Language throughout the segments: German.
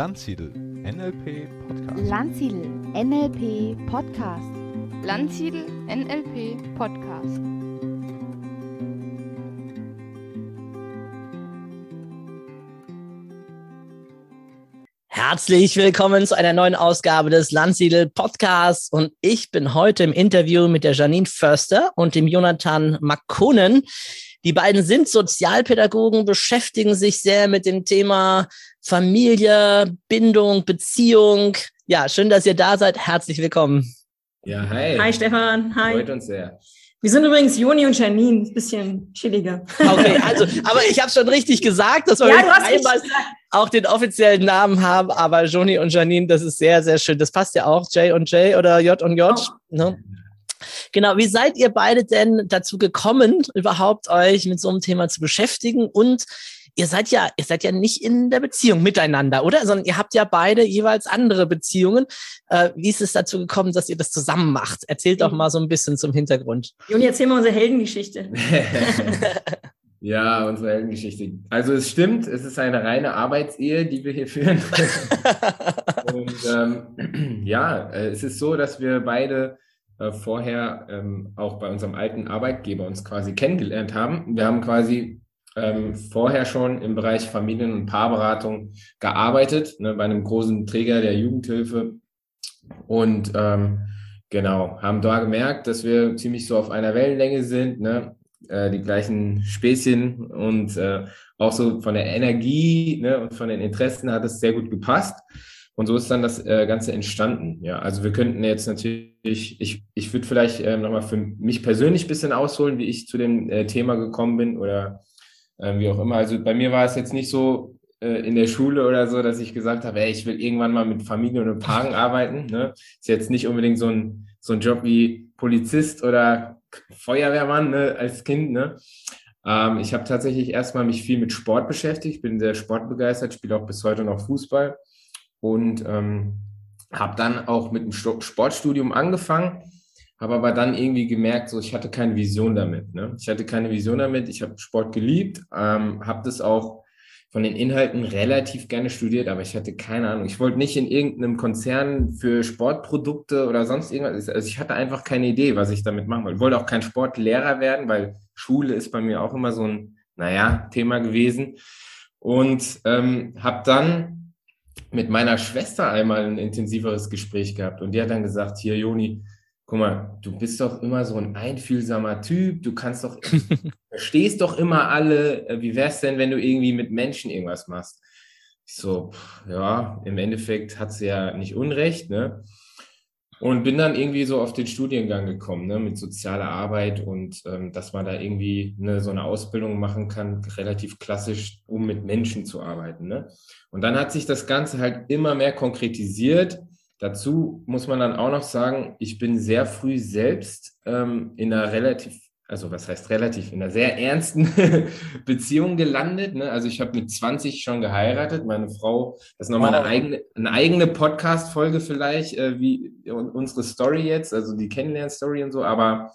Landsiedel NLP Podcast. Landsiedel NLP Podcast. Landsiedel NLP Podcast. Herzlich willkommen zu einer neuen Ausgabe des Landsiedel Podcasts und ich bin heute im Interview mit der Janine Förster und dem Jonathan Makonnen. Die beiden sind Sozialpädagogen, beschäftigen sich sehr mit dem Thema Familie, Bindung, Beziehung. Ja, schön, dass ihr da seid. Herzlich willkommen. Ja, hi. Hi Stefan, hi. Freut uns sehr. Wir sind übrigens Joni und Janine, ein bisschen chilliger. Okay, also, aber ich habe schon richtig gesagt, dass wir Ja, einmal auch den offiziellen Namen haben, aber Joni und Janine, das ist sehr, sehr schön. Das passt ja auch, J und J oder J und J. Oh. Ne? Genau, wie seid ihr beide denn dazu gekommen, überhaupt euch mit so einem Thema zu beschäftigen? Und ihr seid ja, ihr seid ja nicht in der Beziehung miteinander, oder? Sondern ihr habt ja beide jeweils andere Beziehungen. Äh, wie ist es dazu gekommen, dass ihr das zusammen macht? Erzählt doch mal so ein bisschen zum Hintergrund. Joni, erzähl mal unsere Heldengeschichte. ja, unsere Heldengeschichte. Also es stimmt, es ist eine reine Arbeitsehe, die wir hier führen. Und ähm, ja, äh, es ist so, dass wir beide äh, vorher ähm, auch bei unserem alten Arbeitgeber uns quasi kennengelernt haben. Wir haben quasi ähm, vorher schon im Bereich Familien- und Paarberatung gearbeitet, ne, bei einem großen Träger der Jugendhilfe. Und ähm, genau, haben da gemerkt, dass wir ziemlich so auf einer Wellenlänge sind, ne? äh, die gleichen Späßchen und äh, auch so von der Energie ne, und von den Interessen hat es sehr gut gepasst. Und so ist dann das äh, Ganze entstanden. Ja, also wir könnten jetzt natürlich, ich, ich würde vielleicht äh, nochmal für mich persönlich ein bisschen ausholen, wie ich zu dem äh, Thema gekommen bin oder äh, wie auch immer. Also bei mir war es jetzt nicht so äh, in der Schule oder so, dass ich gesagt habe, ey, ich will irgendwann mal mit Familie und Paaren arbeiten. Ne? Ist jetzt nicht unbedingt so ein, so ein Job wie Polizist oder Feuerwehrmann ne, als Kind. Ne? Ähm, ich habe tatsächlich erstmal mich viel mit Sport beschäftigt, bin sehr sportbegeistert, spiele auch bis heute noch Fußball und ähm, habe dann auch mit dem Sportstudium angefangen, habe aber dann irgendwie gemerkt, so ich hatte keine Vision damit. Ne? Ich hatte keine Vision damit. Ich habe Sport geliebt, ähm, habe das auch von den Inhalten relativ gerne studiert, aber ich hatte keine Ahnung. Ich wollte nicht in irgendeinem Konzern für Sportprodukte oder sonst irgendwas. Also ich hatte einfach keine Idee, was ich damit machen wollte. Ich wollte auch kein Sportlehrer werden, weil Schule ist bei mir auch immer so ein, naja, Thema gewesen. Und ähm, habe dann mit meiner Schwester einmal ein intensiveres Gespräch gehabt und die hat dann gesagt, hier Joni, guck mal, du bist doch immer so ein einfühlsamer Typ, du kannst doch, verstehst doch immer alle, Äh, wie wär's denn, wenn du irgendwie mit Menschen irgendwas machst? Ich so, ja, im Endeffekt hat sie ja nicht Unrecht, ne? Und bin dann irgendwie so auf den Studiengang gekommen, ne, mit sozialer Arbeit und ähm, dass man da irgendwie ne, so eine Ausbildung machen kann, relativ klassisch, um mit Menschen zu arbeiten. Ne? Und dann hat sich das Ganze halt immer mehr konkretisiert. Dazu muss man dann auch noch sagen, ich bin sehr früh selbst ähm, in einer relativ, also was heißt relativ, in einer sehr ernsten Beziehung gelandet. Ne? Also ich habe mit 20 schon geheiratet. Meine Frau, das ist nochmal eine eigene, eine eigene Podcast-Folge vielleicht, äh, wie un- unsere Story jetzt, also die Kennenlern-Story und so, aber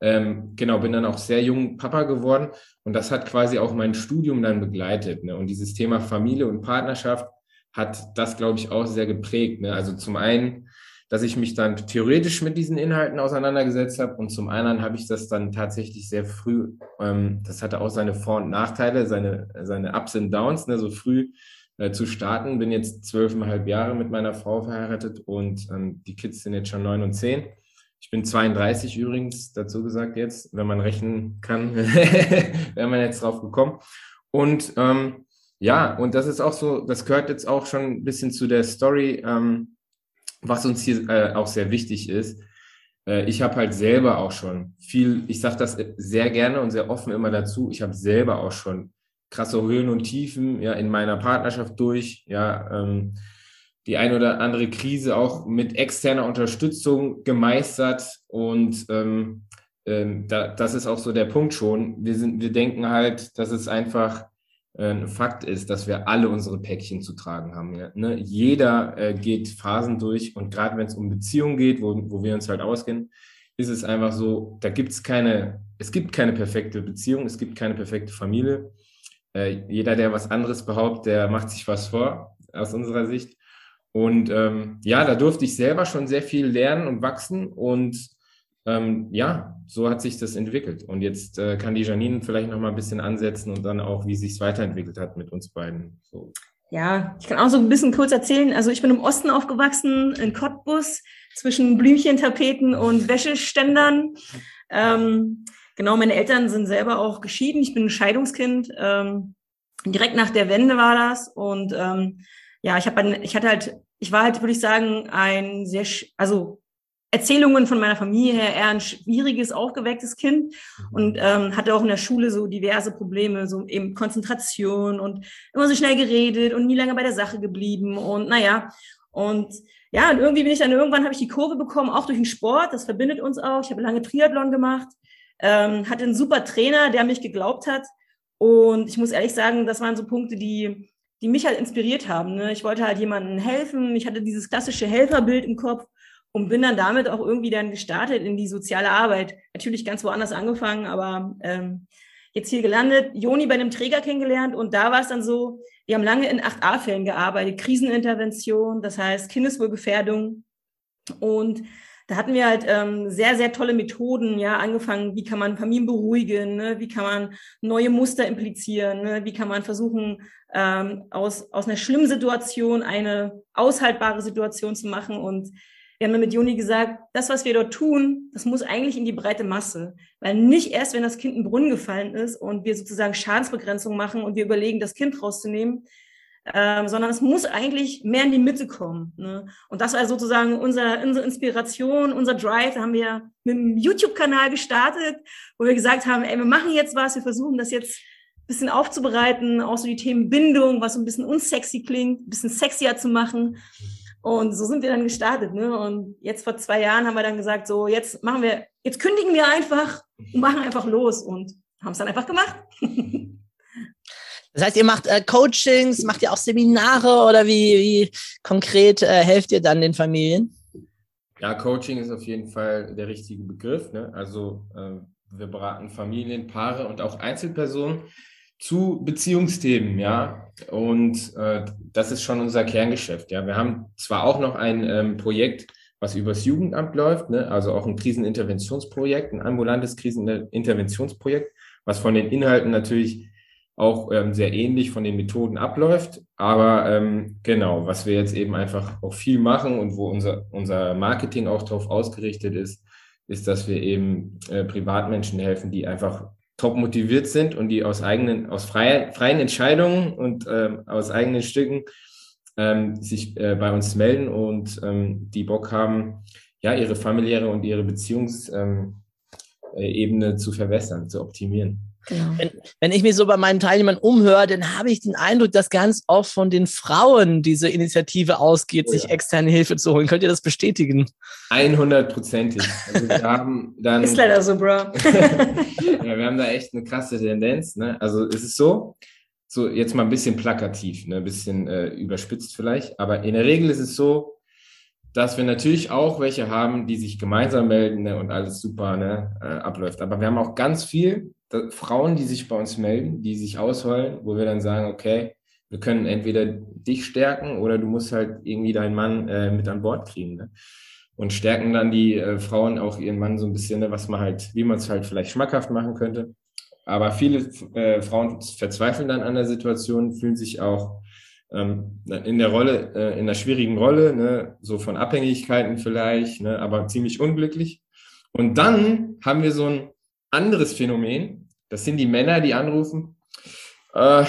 ähm, genau, bin dann auch sehr jung Papa geworden und das hat quasi auch mein Studium dann begleitet. Ne? Und dieses Thema Familie und Partnerschaft hat das, glaube ich, auch sehr geprägt. Ne? Also zum einen, dass ich mich dann theoretisch mit diesen Inhalten auseinandergesetzt habe und zum anderen habe ich das dann tatsächlich sehr früh, ähm, das hatte auch seine Vor- und Nachteile, seine, seine Ups und Downs, ne? so früh äh, zu starten. Bin jetzt zwölfeinhalb Jahre mit meiner Frau verheiratet und ähm, die Kids sind jetzt schon neun und zehn. Ich bin 32 übrigens, dazu gesagt jetzt, wenn man rechnen kann, wäre man jetzt drauf gekommen. Und ähm, ja, und das ist auch so, das gehört jetzt auch schon ein bisschen zu der Story, ähm, was uns hier äh, auch sehr wichtig ist. Äh, ich habe halt selber auch schon viel, ich sage das sehr gerne und sehr offen immer dazu, ich habe selber auch schon krasse Höhen und Tiefen ja in meiner Partnerschaft durch, ja, ähm, die ein oder andere Krise auch mit externer Unterstützung gemeistert und ähm, ähm, da, das ist auch so der Punkt schon. Wir sind, wir denken halt, dass es einfach äh, ein Fakt ist, dass wir alle unsere Päckchen zu tragen haben. Ja? Ne? Jeder äh, geht Phasen durch und gerade wenn es um Beziehungen geht, wo, wo wir uns halt auskennen, ist es einfach so, da gibt es keine, es gibt keine perfekte Beziehung, es gibt keine perfekte Familie. Äh, jeder, der was anderes behauptet, der macht sich was vor. aus unserer Sicht. Und ähm, ja, da durfte ich selber schon sehr viel lernen und wachsen. Und ähm, ja, so hat sich das entwickelt. Und jetzt äh, kann die Janine vielleicht noch mal ein bisschen ansetzen und dann auch, wie sich weiterentwickelt hat mit uns beiden. So. Ja, ich kann auch so ein bisschen kurz erzählen. Also ich bin im Osten aufgewachsen, in Cottbus, zwischen Blümchentapeten und Wäscheständern. Ähm, genau, meine Eltern sind selber auch geschieden. Ich bin ein Scheidungskind. Ähm, direkt nach der Wende war das. Und ähm, ja, ich habe, ich hatte halt, ich war halt, würde ich sagen, ein sehr, also Erzählungen von meiner Familie her eher ein schwieriges, aufgewecktes Kind und ähm, hatte auch in der Schule so diverse Probleme, so eben Konzentration und immer so schnell geredet und nie lange bei der Sache geblieben und naja, und ja, und irgendwie bin ich dann irgendwann, habe ich die Kurve bekommen, auch durch den Sport, das verbindet uns auch. Ich habe lange Triathlon gemacht, ähm, hatte einen super Trainer, der mich geglaubt hat und ich muss ehrlich sagen, das waren so Punkte, die, die mich halt inspiriert haben. Ne? Ich wollte halt jemandem helfen, ich hatte dieses klassische Helferbild im Kopf und bin dann damit auch irgendwie dann gestartet in die soziale Arbeit. Natürlich ganz woanders angefangen, aber ähm, jetzt hier gelandet, Joni bei einem Träger kennengelernt und da war es dann so, wir haben lange in 8a-Fällen gearbeitet, Krisenintervention, das heißt Kindeswohlgefährdung und da hatten wir halt ähm, sehr, sehr tolle Methoden, ja, angefangen, wie kann man Familien beruhigen, ne? wie kann man neue Muster implizieren, ne? wie kann man versuchen, ähm, aus, aus einer schlimmen Situation eine aushaltbare Situation zu machen und wir haben mit Juni gesagt, das, was wir dort tun, das muss eigentlich in die breite Masse. Weil nicht erst, wenn das Kind in den Brunnen gefallen ist und wir sozusagen Schadensbegrenzung machen und wir überlegen, das Kind rauszunehmen, ähm, sondern es muss eigentlich mehr in die Mitte kommen. Ne? Und das war sozusagen unser, unsere Inspiration, unser Drive. Da haben wir mit einem YouTube-Kanal gestartet, wo wir gesagt haben, ey, wir machen jetzt was, wir versuchen das jetzt ein bisschen aufzubereiten, auch so die Themen Bindung, was so ein bisschen unsexy klingt, ein bisschen sexier zu machen. Und so sind wir dann gestartet. Ne? Und jetzt vor zwei Jahren haben wir dann gesagt, so jetzt machen wir, jetzt kündigen wir einfach und machen einfach los und haben es dann einfach gemacht. Das heißt, ihr macht äh, Coachings, macht ihr auch Seminare oder wie, wie konkret äh, helft ihr dann den Familien? Ja, Coaching ist auf jeden Fall der richtige Begriff. Ne? Also äh, wir beraten Familien, Paare und auch Einzelpersonen zu Beziehungsthemen, ja. Und äh, das ist schon unser Kerngeschäft, ja. Wir haben zwar auch noch ein ähm, Projekt, was übers Jugendamt läuft, ne? also auch ein Kriseninterventionsprojekt, ein ambulantes Kriseninterventionsprojekt, was von den Inhalten natürlich auch ähm, sehr ähnlich von den Methoden abläuft. Aber ähm, genau, was wir jetzt eben einfach auch viel machen und wo unser, unser Marketing auch darauf ausgerichtet ist, ist, dass wir eben äh, Privatmenschen helfen, die einfach top motiviert sind und die aus eigenen, aus freien, freien Entscheidungen und ähm, aus eigenen Stücken ähm, sich äh, bei uns melden und ähm, die Bock haben, ja, ihre familiäre und ihre Beziehungsebene ähm, zu verbessern, zu optimieren. Genau. Wenn, wenn, ich mich so bei meinen Teilnehmern umhöre, dann habe ich den Eindruck, dass ganz oft von den Frauen diese Initiative ausgeht, oh ja. sich externe Hilfe zu holen. Könnt ihr das bestätigen? 100%ig. Also wir haben dann, ist leider so, Bro. ja, wir haben da echt eine krasse Tendenz. Ne? Also es ist so, so jetzt mal ein bisschen plakativ, ne? ein bisschen äh, überspitzt vielleicht, aber in der Regel ist es so, dass wir natürlich auch welche haben, die sich gemeinsam melden ne? und alles super ne? äh, abläuft. Aber wir haben auch ganz viel Frauen, die sich bei uns melden, die sich ausholen, wo wir dann sagen, okay, wir können entweder dich stärken oder du musst halt irgendwie deinen Mann äh, mit an Bord kriegen. Ne? Und stärken dann die äh, Frauen auch ihren Mann so ein bisschen, ne, was man halt, wie man es halt vielleicht schmackhaft machen könnte. Aber viele äh, Frauen verzweifeln dann an der Situation, fühlen sich auch ähm, in der Rolle, äh, in einer schwierigen Rolle, ne, so von Abhängigkeiten vielleicht, ne, aber ziemlich unglücklich. Und dann haben wir so ein anderes Phänomen. Das sind die Männer, die anrufen. Äh,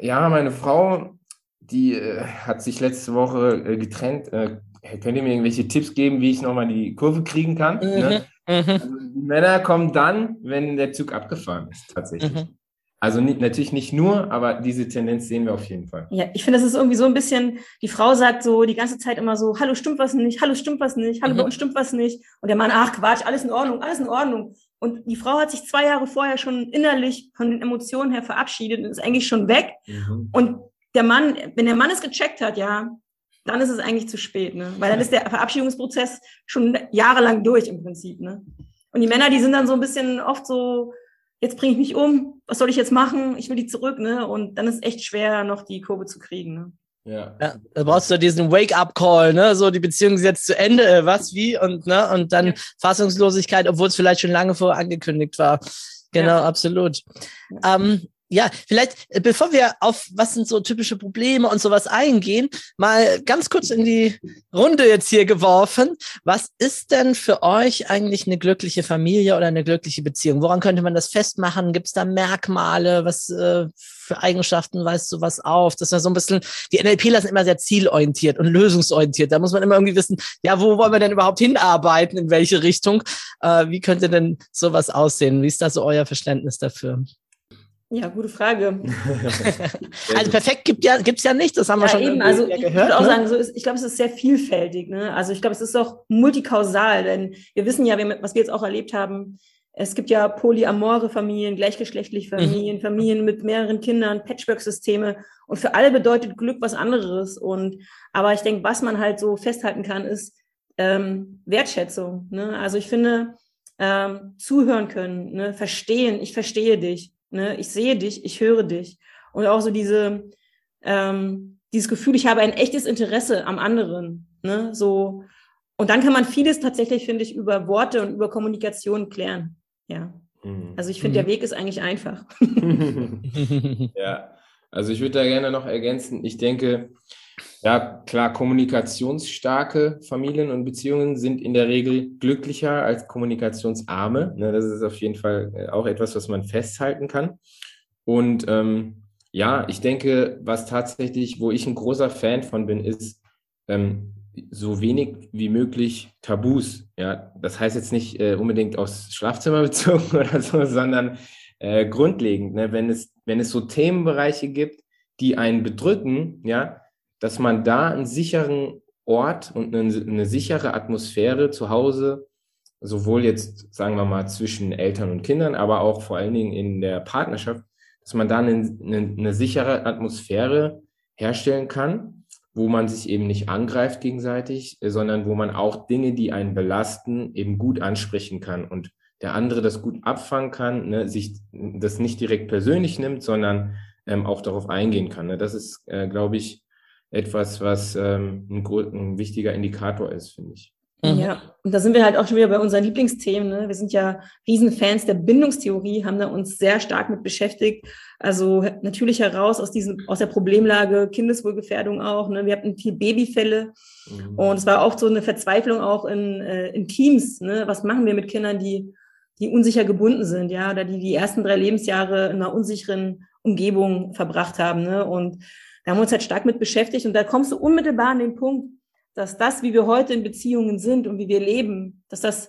ja, meine Frau, die äh, hat sich letzte Woche äh, getrennt. Äh, könnt ihr mir irgendwelche Tipps geben, wie ich nochmal die Kurve kriegen kann? Mhm. Ne? Mhm. Also die Männer kommen dann, wenn der Zug abgefahren ist, tatsächlich. Mhm. Also nicht, natürlich nicht nur, aber diese Tendenz sehen wir auf jeden Fall. Ja, ich finde, das ist irgendwie so ein bisschen, die Frau sagt so die ganze Zeit immer so, hallo, stimmt was nicht, hallo, stimmt was nicht, hallo, mhm. stimmt was nicht. Und der Mann, ach Quatsch, alles in Ordnung, alles in Ordnung. Und die Frau hat sich zwei Jahre vorher schon innerlich von den Emotionen her verabschiedet und ist eigentlich schon weg. Mhm. Und der Mann, wenn der Mann es gecheckt hat, ja, dann ist es eigentlich zu spät, ne? Weil dann ist der Verabschiedungsprozess schon jahrelang durch im Prinzip, ne? Und die Männer, die sind dann so ein bisschen oft so, jetzt bringe ich mich um, was soll ich jetzt machen? Ich will die zurück, ne? Und dann ist es echt schwer, noch die Kurve zu kriegen, ne? Ja. Ja, da brauchst du diesen Wake-up-Call, ne? So, die Beziehung ist jetzt zu Ende, äh, was, wie und ne? Und dann Ja. Fassungslosigkeit, obwohl es vielleicht schon lange vorher angekündigt war. Genau, Ja. absolut. Ähm, ja, vielleicht, äh, bevor wir auf was sind so typische Probleme und sowas eingehen, mal ganz kurz in die Runde jetzt hier geworfen. Was ist denn für euch eigentlich eine glückliche Familie oder eine glückliche Beziehung? Woran könnte man das festmachen? Gibt es da Merkmale? Was äh, für Eigenschaften weist du was auf? Das ist ja so ein bisschen, die NLPler sind immer sehr zielorientiert und lösungsorientiert. Da muss man immer irgendwie wissen, ja, wo wollen wir denn überhaupt hinarbeiten? In welche Richtung? Äh, wie könnte denn sowas aussehen? Wie ist da so euer Verständnis dafür? Ja, gute Frage. Also perfekt gibt ja, gibt's ja nicht, das haben wir Ja, schon eben, also ich gehört. würde auch ne? sagen, so ist, ich glaube, es ist sehr vielfältig. Ne? Also ich glaube, es ist auch multikausal, denn wir wissen ja, wir- was wir jetzt auch erlebt haben, es gibt ja polyamore Familien, gleichgeschlechtliche Mhm. Familien, Familien mit mehreren Kindern, Patchwork-Systeme und für alle bedeutet Glück was anderes. Und aber ich denke, was man halt so festhalten kann, ist ähm, Wertschätzung. Ne? Also ich finde, ähm, zuhören können, ne? verstehen, ich verstehe dich, ne? ich sehe dich, ich höre dich. Und auch so diese, ähm, dieses Gefühl, ich habe ein echtes Interesse am anderen. Ne? So, und dann kann man vieles tatsächlich, finde ich, über Worte und über Kommunikation klären. Ja. Mhm. Also ich finde, Mhm. der Weg ist eigentlich einfach. Ja, also ich würde da gerne noch ergänzen. Ich denke, ja, klar, kommunikationsstarke Familien und Beziehungen sind in der Regel glücklicher als kommunikationsarme. Ne, das ist auf jeden Fall äh, auch etwas, was man festhalten kann. Und ähm, ja, ich denke, was tatsächlich, wo ich ein großer Fan von bin, ist ähm, so wenig wie möglich Tabus. Ja, das heißt jetzt nicht äh, unbedingt aufs Schlafzimmer bezogen oder so, sondern äh, grundlegend, ne? wenn, es, wenn es so Themenbereiche gibt, die einen bedrücken, ja, dass man da einen sicheren Ort und eine, eine sichere Atmosphäre zu Hause, sowohl jetzt, sagen wir mal, zwischen Eltern und Kindern, aber auch vor allen Dingen in der Partnerschaft, dass man da eine, eine, eine sichere Atmosphäre herstellen kann, wo man sich eben nicht angreift gegenseitig, äh, sondern wo man auch Dinge, die einen belasten, eben gut ansprechen kann und der andere das gut abfangen kann, ne, sich das nicht direkt persönlich nimmt, sondern ähm, auch darauf eingehen kann. Ne? Das ist, äh, glaube ich, etwas, was ähm, ein, ein wichtiger Indikator ist, finde ich. Mhm. Ja, und da sind wir halt auch schon wieder bei unseren Lieblingsthemen. Ne? Wir sind ja Riesenfans der Bindungstheorie, haben da uns sehr stark mit beschäftigt. Also natürlich heraus aus diesem, aus der Problemlage Kindeswohlgefährdung auch. Ne? Wir hatten viel Babyfälle Mhm. und es war auch so eine Verzweiflung auch in, äh, in Teams. Ne? Was machen wir mit Kindern, die, die unsicher gebunden sind, ja, oder die die ersten drei Lebensjahre in einer unsicheren Umgebung verbracht haben. Ne? Und da haben wir uns halt stark mit beschäftigt. Und da kommst du unmittelbar an den Punkt, dass das, wie wir heute in Beziehungen sind und wie wir leben, dass das,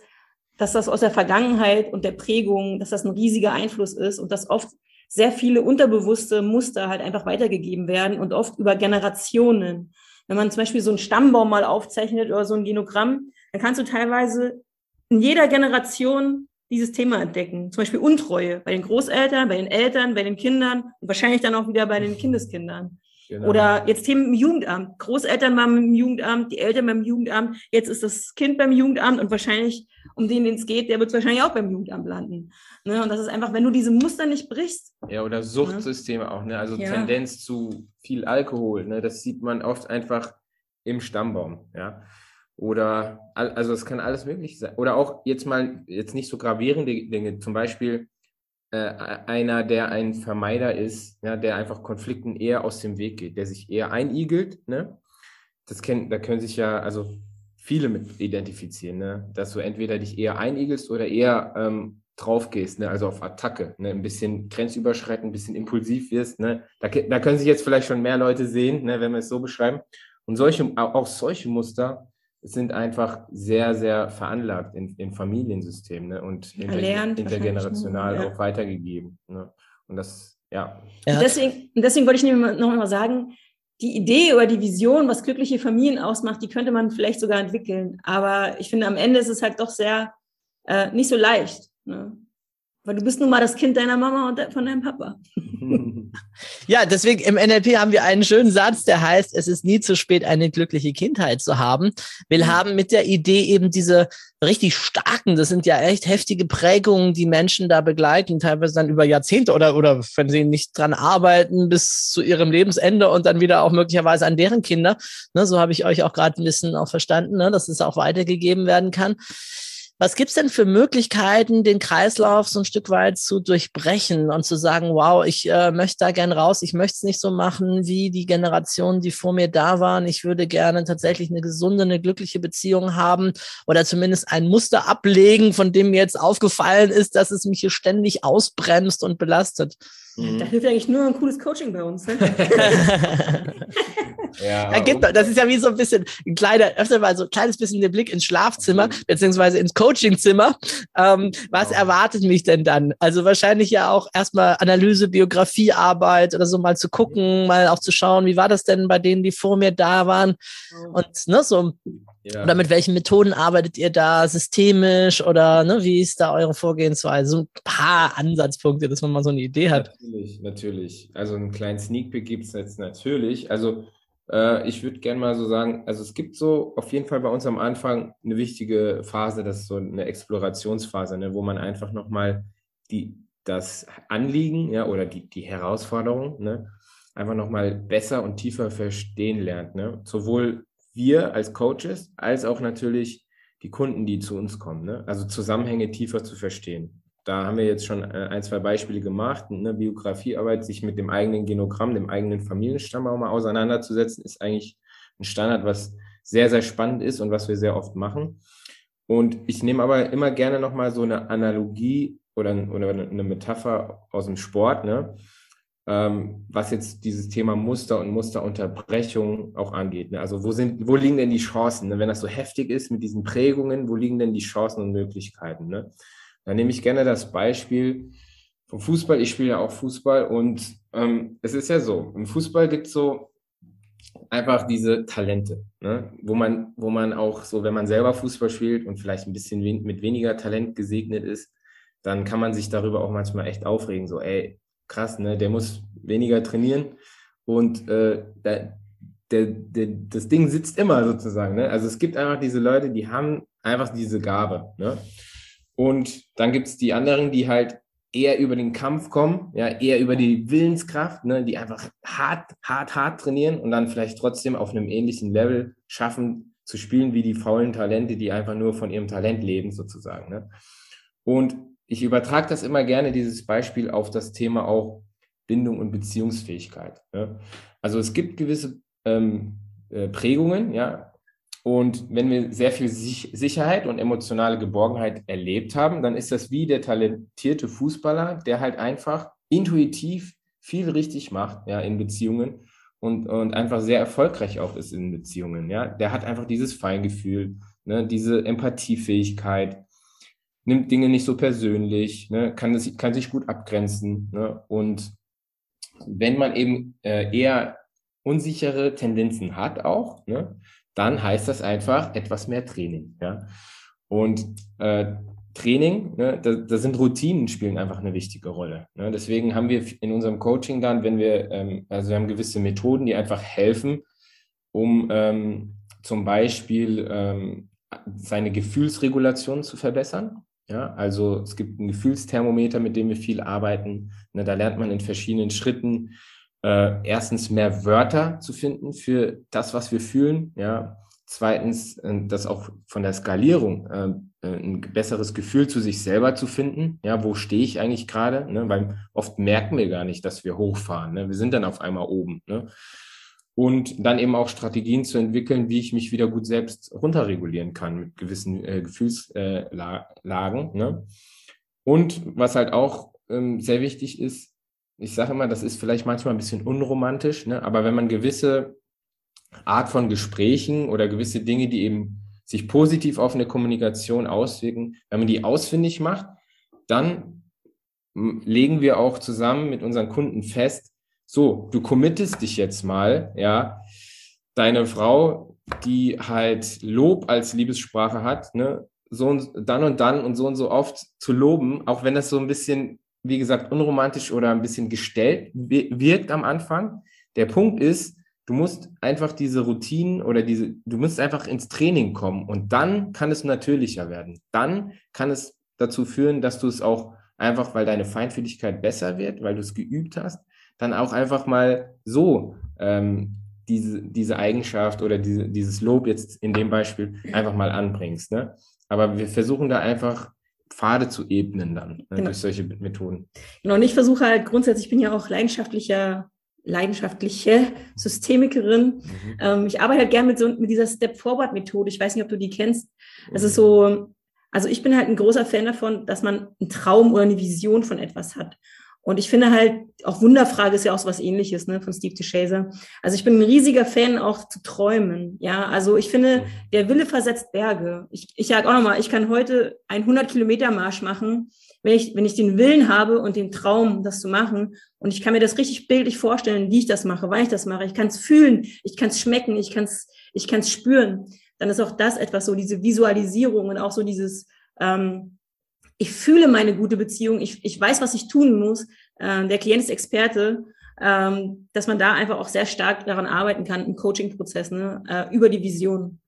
dass das aus der Vergangenheit und der Prägung, dass das ein riesiger Einfluss ist und dass oft sehr viele unterbewusste Muster halt einfach weitergegeben werden und oft über Generationen. Wenn man zum Beispiel so einen Stammbaum mal aufzeichnet oder so ein Genogramm, dann kannst du teilweise in jeder Generation dieses Thema entdecken. Zum Beispiel Untreue bei den Großeltern, bei den Eltern, bei den Kindern und wahrscheinlich dann auch wieder bei den Kindeskindern. Genau. Oder jetzt Themen im Jugendamt. Großeltern waren im Jugendamt, die Eltern beim Jugendamt, jetzt ist das Kind beim Jugendamt und wahrscheinlich, um den es geht, der wird wahrscheinlich auch beim Jugendamt landen. Ne? Und das ist einfach, wenn du diese Muster nicht brichst, Ja, oder Suchtsysteme auch, ne? Also Ja. Tendenz zu viel Alkohol, ne? Das sieht man oft einfach im Stammbaum, ja. Oder, also es kann alles möglich sein. Oder auch jetzt mal, jetzt nicht so gravierende Dinge, zum Beispiel einer, der ein Vermeider ist, ja, der einfach Konflikten eher aus dem Weg geht, der sich eher einigelt, ne? Das kennt, da können sich ja, also viele mit identifizieren, ne? Dass du entweder dich eher einigelst oder eher ähm, drauf gehst, ne? also auf Attacke, ne? ein bisschen grenzüberschreitend, ein bisschen impulsiv wirst. Ne? Da, da können sich jetzt vielleicht schon mehr Leute sehen, ne? wenn wir es so beschreiben. Und solche, au- auch solche Muster sind einfach sehr, sehr veranlagt in, im Familiensystem ne? und inter, Erlernt intergenerational wahrscheinlich, ne? auch weitergegeben. Ne? Und das, ja. Ja. Und deswegen, und deswegen wollte ich nämlich noch mal sagen, die Idee oder die Vision, was glückliche Familien ausmacht, die könnte man vielleicht sogar entwickeln. Aber ich finde, am Ende ist es halt doch sehr äh, nicht so leicht. Ne? Weil du bist nun mal das Kind deiner Mama und von deinem Papa. Ja, deswegen im NLP haben wir einen schönen Satz, der heißt, es ist nie zu spät, eine glückliche Kindheit zu haben. Wir haben mit der Idee eben diese richtig starken, das sind ja echt heftige Prägungen, die Menschen da begleiten, teilweise dann über Jahrzehnte oder, oder wenn sie nicht dran arbeiten, bis zu ihrem Lebensende und dann wieder auch möglicherweise an deren Kinder. Ne, so habe ich euch auch gerade ein bisschen auch verstanden, ne, dass es auch weitergegeben werden kann. Was gibt's denn für Möglichkeiten, den Kreislauf so ein Stück weit zu durchbrechen und zu sagen, wow, ich äh, möchte da gern raus, ich möchte es nicht so machen wie die Generationen, die vor mir da waren. Ich würde gerne tatsächlich eine gesunde, eine glückliche Beziehung haben oder zumindest ein Muster ablegen, von dem mir jetzt aufgefallen ist, dass es mich hier ständig ausbremst und belastet. Da hilft eigentlich nur ein cooles Coaching bei uns. Ne? ja, Da gibt, das ist ja wie so ein bisschen ein kleiner, öfter mal so ein kleines bisschen der Blick ins Schlafzimmer, beziehungsweise ins Coachingzimmer. Ähm, was Genau. erwartet mich denn dann? Also wahrscheinlich ja auch erstmal Analyse, Biografiearbeit oder so mal zu gucken, mal auch zu schauen, wie war das denn bei denen, die vor mir da waren? Und ne, so, ja. oder mit welchen Methoden arbeitet ihr da? Systemisch oder ne, wie ist da eure Vorgehensweise? So ein paar Ansatzpunkte, dass man mal so eine Idee hat. Natürlich, natürlich. Also einen kleinen Sneak Peek gibt es jetzt natürlich. Also äh, ich würde gerne mal so sagen, also es gibt so auf jeden Fall bei uns am Anfang eine wichtige Phase, das ist so eine Explorationsphase, ne, wo man einfach nochmal die, das Anliegen, ja, oder die, die Herausforderung, ne, einfach nochmal besser und tiefer verstehen lernt. Ne? Sowohl wir als Coaches, als auch natürlich die Kunden, die zu uns kommen. Ne? Also Zusammenhänge tiefer zu verstehen. Da haben wir jetzt schon äh, ein, zwei Beispiele gemacht. Eine Biografiearbeit, sich mit dem eigenen Genogramm, dem eigenen Familienstamm auch mal auseinanderzusetzen, ist eigentlich ein Standard, was sehr, sehr spannend ist und was wir sehr oft machen. Und ich nehme aber immer gerne nochmal so eine Analogie oder, oder eine Metapher aus dem Sport, ne? Ähm, was jetzt dieses Thema Muster und Musterunterbrechung auch angeht. Ne? Also wo sind, wo liegen denn die Chancen? Ne? Wenn das so heftig ist mit diesen Prägungen, wo liegen denn die Chancen und Möglichkeiten? Ne? Da nehme ich gerne das Beispiel vom Fußball. Ich spiele ja auch Fußball und ähm, es ist ja so, im Fußball gibt es so einfach diese Talente, ne? wo man, wo man auch so, wenn man selber Fußball spielt und vielleicht ein bisschen wen mit weniger Talent gesegnet ist, dann kann man sich darüber auch manchmal echt aufregen, so, ey, krass, ne, der muss weniger trainieren und äh, der, der, der, das Ding sitzt immer sozusagen, ne? Also es gibt einfach diese Leute, die haben einfach diese Gabe, ne? Und dann gibt es die anderen, die halt eher über den Kampf kommen, ja, eher über die Willenskraft, ne, die einfach hart, hart, hart trainieren und dann vielleicht trotzdem auf einem ähnlichen Level schaffen zu spielen wie die faulen Talente, die einfach nur von ihrem Talent leben, sozusagen. Ne? Und ich übertrage das immer gerne, dieses Beispiel, auf das Thema auch Bindung und Beziehungsfähigkeit. Ne? Also es gibt gewisse ähm, äh, Prägungen, ja, und wenn wir sehr viel Sich Sicherheit und emotionale Geborgenheit erlebt haben, dann ist das wie der talentierte Fußballer, der halt einfach intuitiv viel richtig macht, ja, in Beziehungen und, und einfach sehr erfolgreich auch ist in Beziehungen, ja. Der hat einfach dieses Feingefühl, ne, diese Empathiefähigkeit, nimmt Dinge nicht so persönlich, ne, kann, das, kann sich gut abgrenzen, ne, und wenn man eben äh, eher unsichere Tendenzen hat auch, ne, dann heißt das einfach etwas mehr Training. Ja? Und äh, Training, ne, da, da sind Routinen spielen einfach eine wichtige Rolle. Ne? Deswegen haben wir in unserem Coaching dann, wenn wir, ähm, also wir haben gewisse Methoden, die einfach helfen, um ähm, zum Beispiel ähm, seine Gefühlsregulation zu verbessern. Ja, also es gibt ein Gefühlsthermometer, mit dem wir viel arbeiten. Ne, da lernt man in verschiedenen Schritten äh, erstens mehr Wörter zu finden für das, was wir fühlen. Ja, zweitens äh, das auch von der Skalierung äh, ein besseres Gefühl zu sich selber zu finden. Ja, wo stehe ich eigentlich gerade? Ne? Weil oft merken wir gar nicht, dass wir hochfahren. Ne? Wir sind dann auf einmal oben. Ne? Und dann eben auch Strategien zu entwickeln, wie ich mich wieder gut selbst runterregulieren kann mit gewissen äh, Gefühlslagen. ne? Und was halt auch ähm, sehr wichtig ist, ich sage immer, das ist vielleicht manchmal ein bisschen unromantisch, ne? aber wenn man gewisse Art von Gesprächen oder gewisse Dinge, die eben sich positiv auf eine Kommunikation auswirken, wenn man die ausfindig macht, dann legen wir auch zusammen mit unseren Kunden fest, so, du committest dich jetzt mal, ja, deine Frau, die halt Lob als Liebessprache hat, ne, so und dann und dann und so und so oft zu loben, auch wenn das so ein bisschen, wie gesagt, unromantisch oder ein bisschen gestellt wirkt am Anfang. Der Punkt ist, du musst einfach diese Routinen oder diese, du musst einfach ins Training kommen und dann kann es natürlicher werden. Dann kann es dazu führen, dass du es auch einfach, weil deine Feinfühligkeit besser wird, weil du es geübt hast, dann auch einfach mal so ähm, diese, diese Eigenschaft oder diese, dieses Lob jetzt in dem Beispiel einfach mal anbringst. Ne? Aber wir versuchen da einfach Pfade zu ebnen dann ne, genau. durch solche Methoden. Genau, und ich versuche halt grundsätzlich, ich bin ja auch leidenschaftlicher leidenschaftliche Systemikerin. Mhm. Ähm, ich arbeite halt gerne mit so mit dieser Step-Forward-Methode. Ich weiß nicht, ob du die kennst. Das ist so, also ich bin halt ein großer Fan davon, dass man einen Traum oder eine Vision von etwas hat. Und ich finde halt, auch Wunderfrage ist ja auch so was ähnliches, ne, von Steve DeShazer. Also ich bin ein riesiger Fan auch zu träumen. Ja, also ich finde, mhm. der Wille versetzt Berge. Ich, ich sage auch nochmal, ich kann heute einen 100 Kilometer Marsch machen, wenn ich, wenn ich den Willen habe und den Traum, das zu machen. Und ich kann mir das richtig bildlich vorstellen, wie ich das mache, wann ich das mache. Ich kann es fühlen, ich kann es schmecken, ich kann es ich kann's spüren. Dann ist auch das etwas so, diese Visualisierung und auch so dieses, ähm, ich fühle meine gute Beziehung, ich, ich weiß, was ich tun muss. Äh, der Klient ist Experte, ähm, dass man da einfach auch sehr stark daran arbeiten kann im Coaching-Prozess, ne, äh, über die Vision.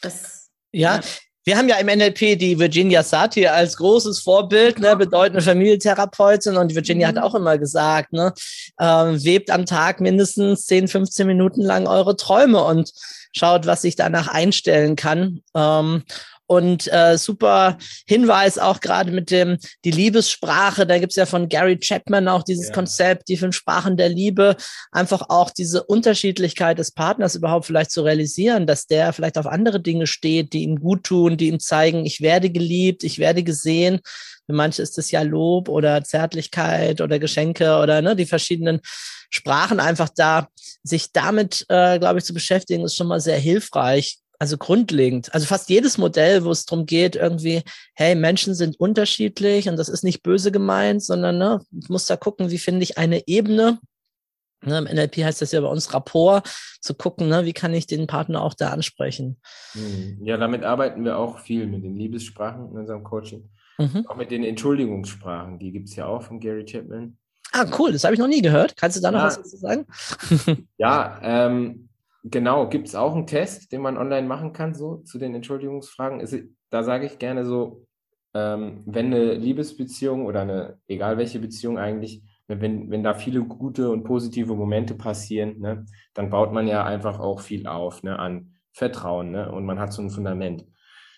Das, ja, ja. Wir haben ja im NLP die Virginia Satir als großes Vorbild, ne, bedeutende Familientherapeutin. Und Virginia mhm. hat auch immer gesagt, ne, äh, webt am Tag mindestens 10, 15 Minuten lang eure Träume und schaut, was sich danach einstellen kann. Ähm, und äh, super Hinweis auch gerade mit dem die Liebessprache. Da gibt's ja von Gary Chapman auch dieses ja. Konzept, die fünf Sprachen der Liebe, einfach auch diese Unterschiedlichkeit des Partners überhaupt vielleicht zu realisieren, dass der vielleicht auf andere Dinge steht, die ihm gut tun, die ihm zeigen, ich werde geliebt, ich werde gesehen. Für manche ist es ja Lob oder Zärtlichkeit oder Geschenke oder ne, die verschiedenen Sprachen einfach da, sich damit, äh, glaube ich, zu beschäftigen, ist schon mal sehr hilfreich also grundlegend. Also fast jedes Modell, wo es darum geht, irgendwie, hey, Menschen sind unterschiedlich und das ist nicht böse gemeint, sondern ne, ich muss da gucken, wie finde ich eine Ebene. Ne, Im NLP heißt das ja bei uns Rapport, zu gucken, ne, wie kann ich den Partner auch da ansprechen. Hm. Ja, damit arbeiten wir auch viel mit den Liebessprachen in unserem Coaching. Mhm. Auch mit den Entschuldigungssprachen, die gibt es ja auch von Gary Chapman. Ah, cool, das habe ich noch nie gehört. Kannst du da noch ja. was dazu sagen? ja, ähm, Genau, gibt es auch einen Test, den man online machen kann, so zu den Entschuldigungsfragen? Ist, da sage ich gerne so, ähm, wenn eine Liebesbeziehung oder eine, egal welche Beziehung eigentlich, ne, wenn, wenn da viele gute und positive Momente passieren, ne, dann baut man ja einfach auch viel auf ne, an Vertrauen ne, und man hat so ein Fundament.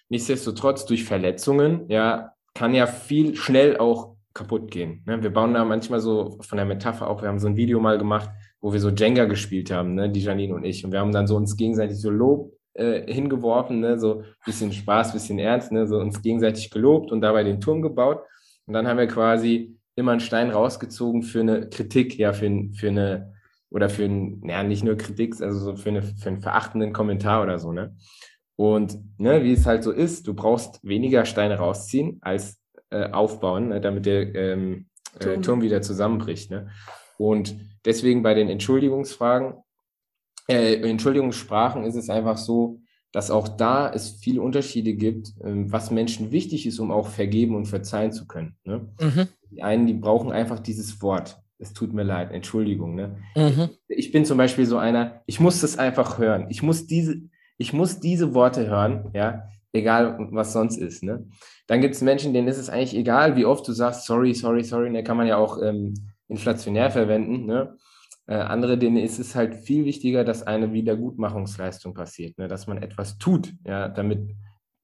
Nichtsdestotrotz, durch Verletzungen, ja, kann ja viel schnell auch kaputt gehen. Ne? Wir bauen da manchmal so von der Metapher auch, wir haben so ein Video mal gemacht, wo wir so Jenga gespielt haben, ne, die Janine und ich. Und wir haben dann so uns gegenseitig so Lob äh, hingeworfen, ne, so bisschen Spaß, bisschen Ernst, ne, so uns gegenseitig gelobt und dabei den Turm gebaut. Und dann haben wir quasi immer einen Stein rausgezogen für eine Kritik, ja, für, für eine, oder für ein, ja, nicht nur Kritik, also so für, eine, für einen verachtenden Kommentar oder so, ne. Und ne, wie es halt so ist, du brauchst weniger Steine rausziehen als äh, aufbauen, ne, damit der ähm, äh, Turm. Turm wieder zusammenbricht. Ne? Und deswegen bei den Entschuldigungsfragen, äh, Entschuldigungssprachen ist es einfach so, dass auch da es viele Unterschiede gibt, ähm, was Menschen wichtig ist, um auch vergeben und verzeihen zu können. Ne? Mhm. Die einen, die brauchen einfach dieses Wort. Es tut mir leid, Entschuldigung. Ne? Mhm. Ich bin zum Beispiel so einer, ich muss das einfach hören. Ich muss diese, ich muss diese Worte hören, ja, egal was sonst ist. Ne? Dann gibt es Menschen, denen ist es eigentlich egal, wie oft du sagst, sorry, sorry, sorry. Da ne, kann man ja auch ähm, inflationär verwenden. Ne? Äh, andere, denen ist es halt viel wichtiger, dass eine Wiedergutmachungsleistung passiert, ne? dass man etwas tut, ja, damit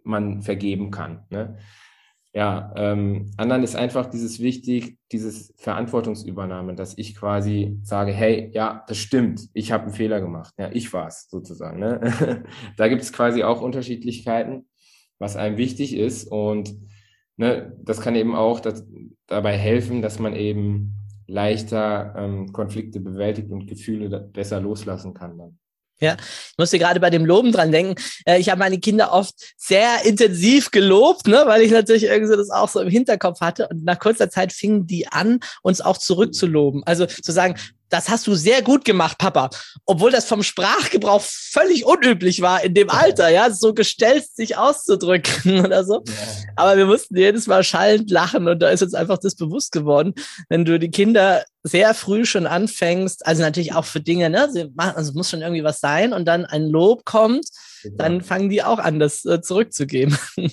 man vergeben kann. Ne? Ja, ähm, anderen ist einfach dieses wichtig, dieses Verantwortungsübernahme, dass ich quasi sage, hey, ja, das stimmt, ich habe einen Fehler gemacht, ja, ich war es sozusagen. Ne? da gibt es quasi auch Unterschiedlichkeiten, was einem wichtig ist und ne, das kann eben auch das, dabei helfen, dass man eben leichter ähm, Konflikte bewältigt und Gefühle besser loslassen kann dann. Ja, ich musste gerade bei dem Loben dran denken. Äh, ich habe meine Kinder oft sehr intensiv gelobt, ne, weil ich natürlich irgendwie das auch so im Hinterkopf hatte. Und nach kurzer Zeit fingen die an, uns auch zurückzuloben. Also zu sagen, das hast du sehr gut gemacht, Papa. Obwohl das vom Sprachgebrauch völlig unüblich war in dem Alter, ja, so gestellt sich auszudrücken oder so. Ja. Aber wir mussten jedes Mal schallend lachen und da ist uns einfach das bewusst geworden, wenn du die Kinder sehr früh schon anfängst, also natürlich auch für Dinge, ne, sie machen, also muss schon irgendwie was sein und dann ein Lob kommt, genau. dann fangen die auch an, das äh, zurückzugeben.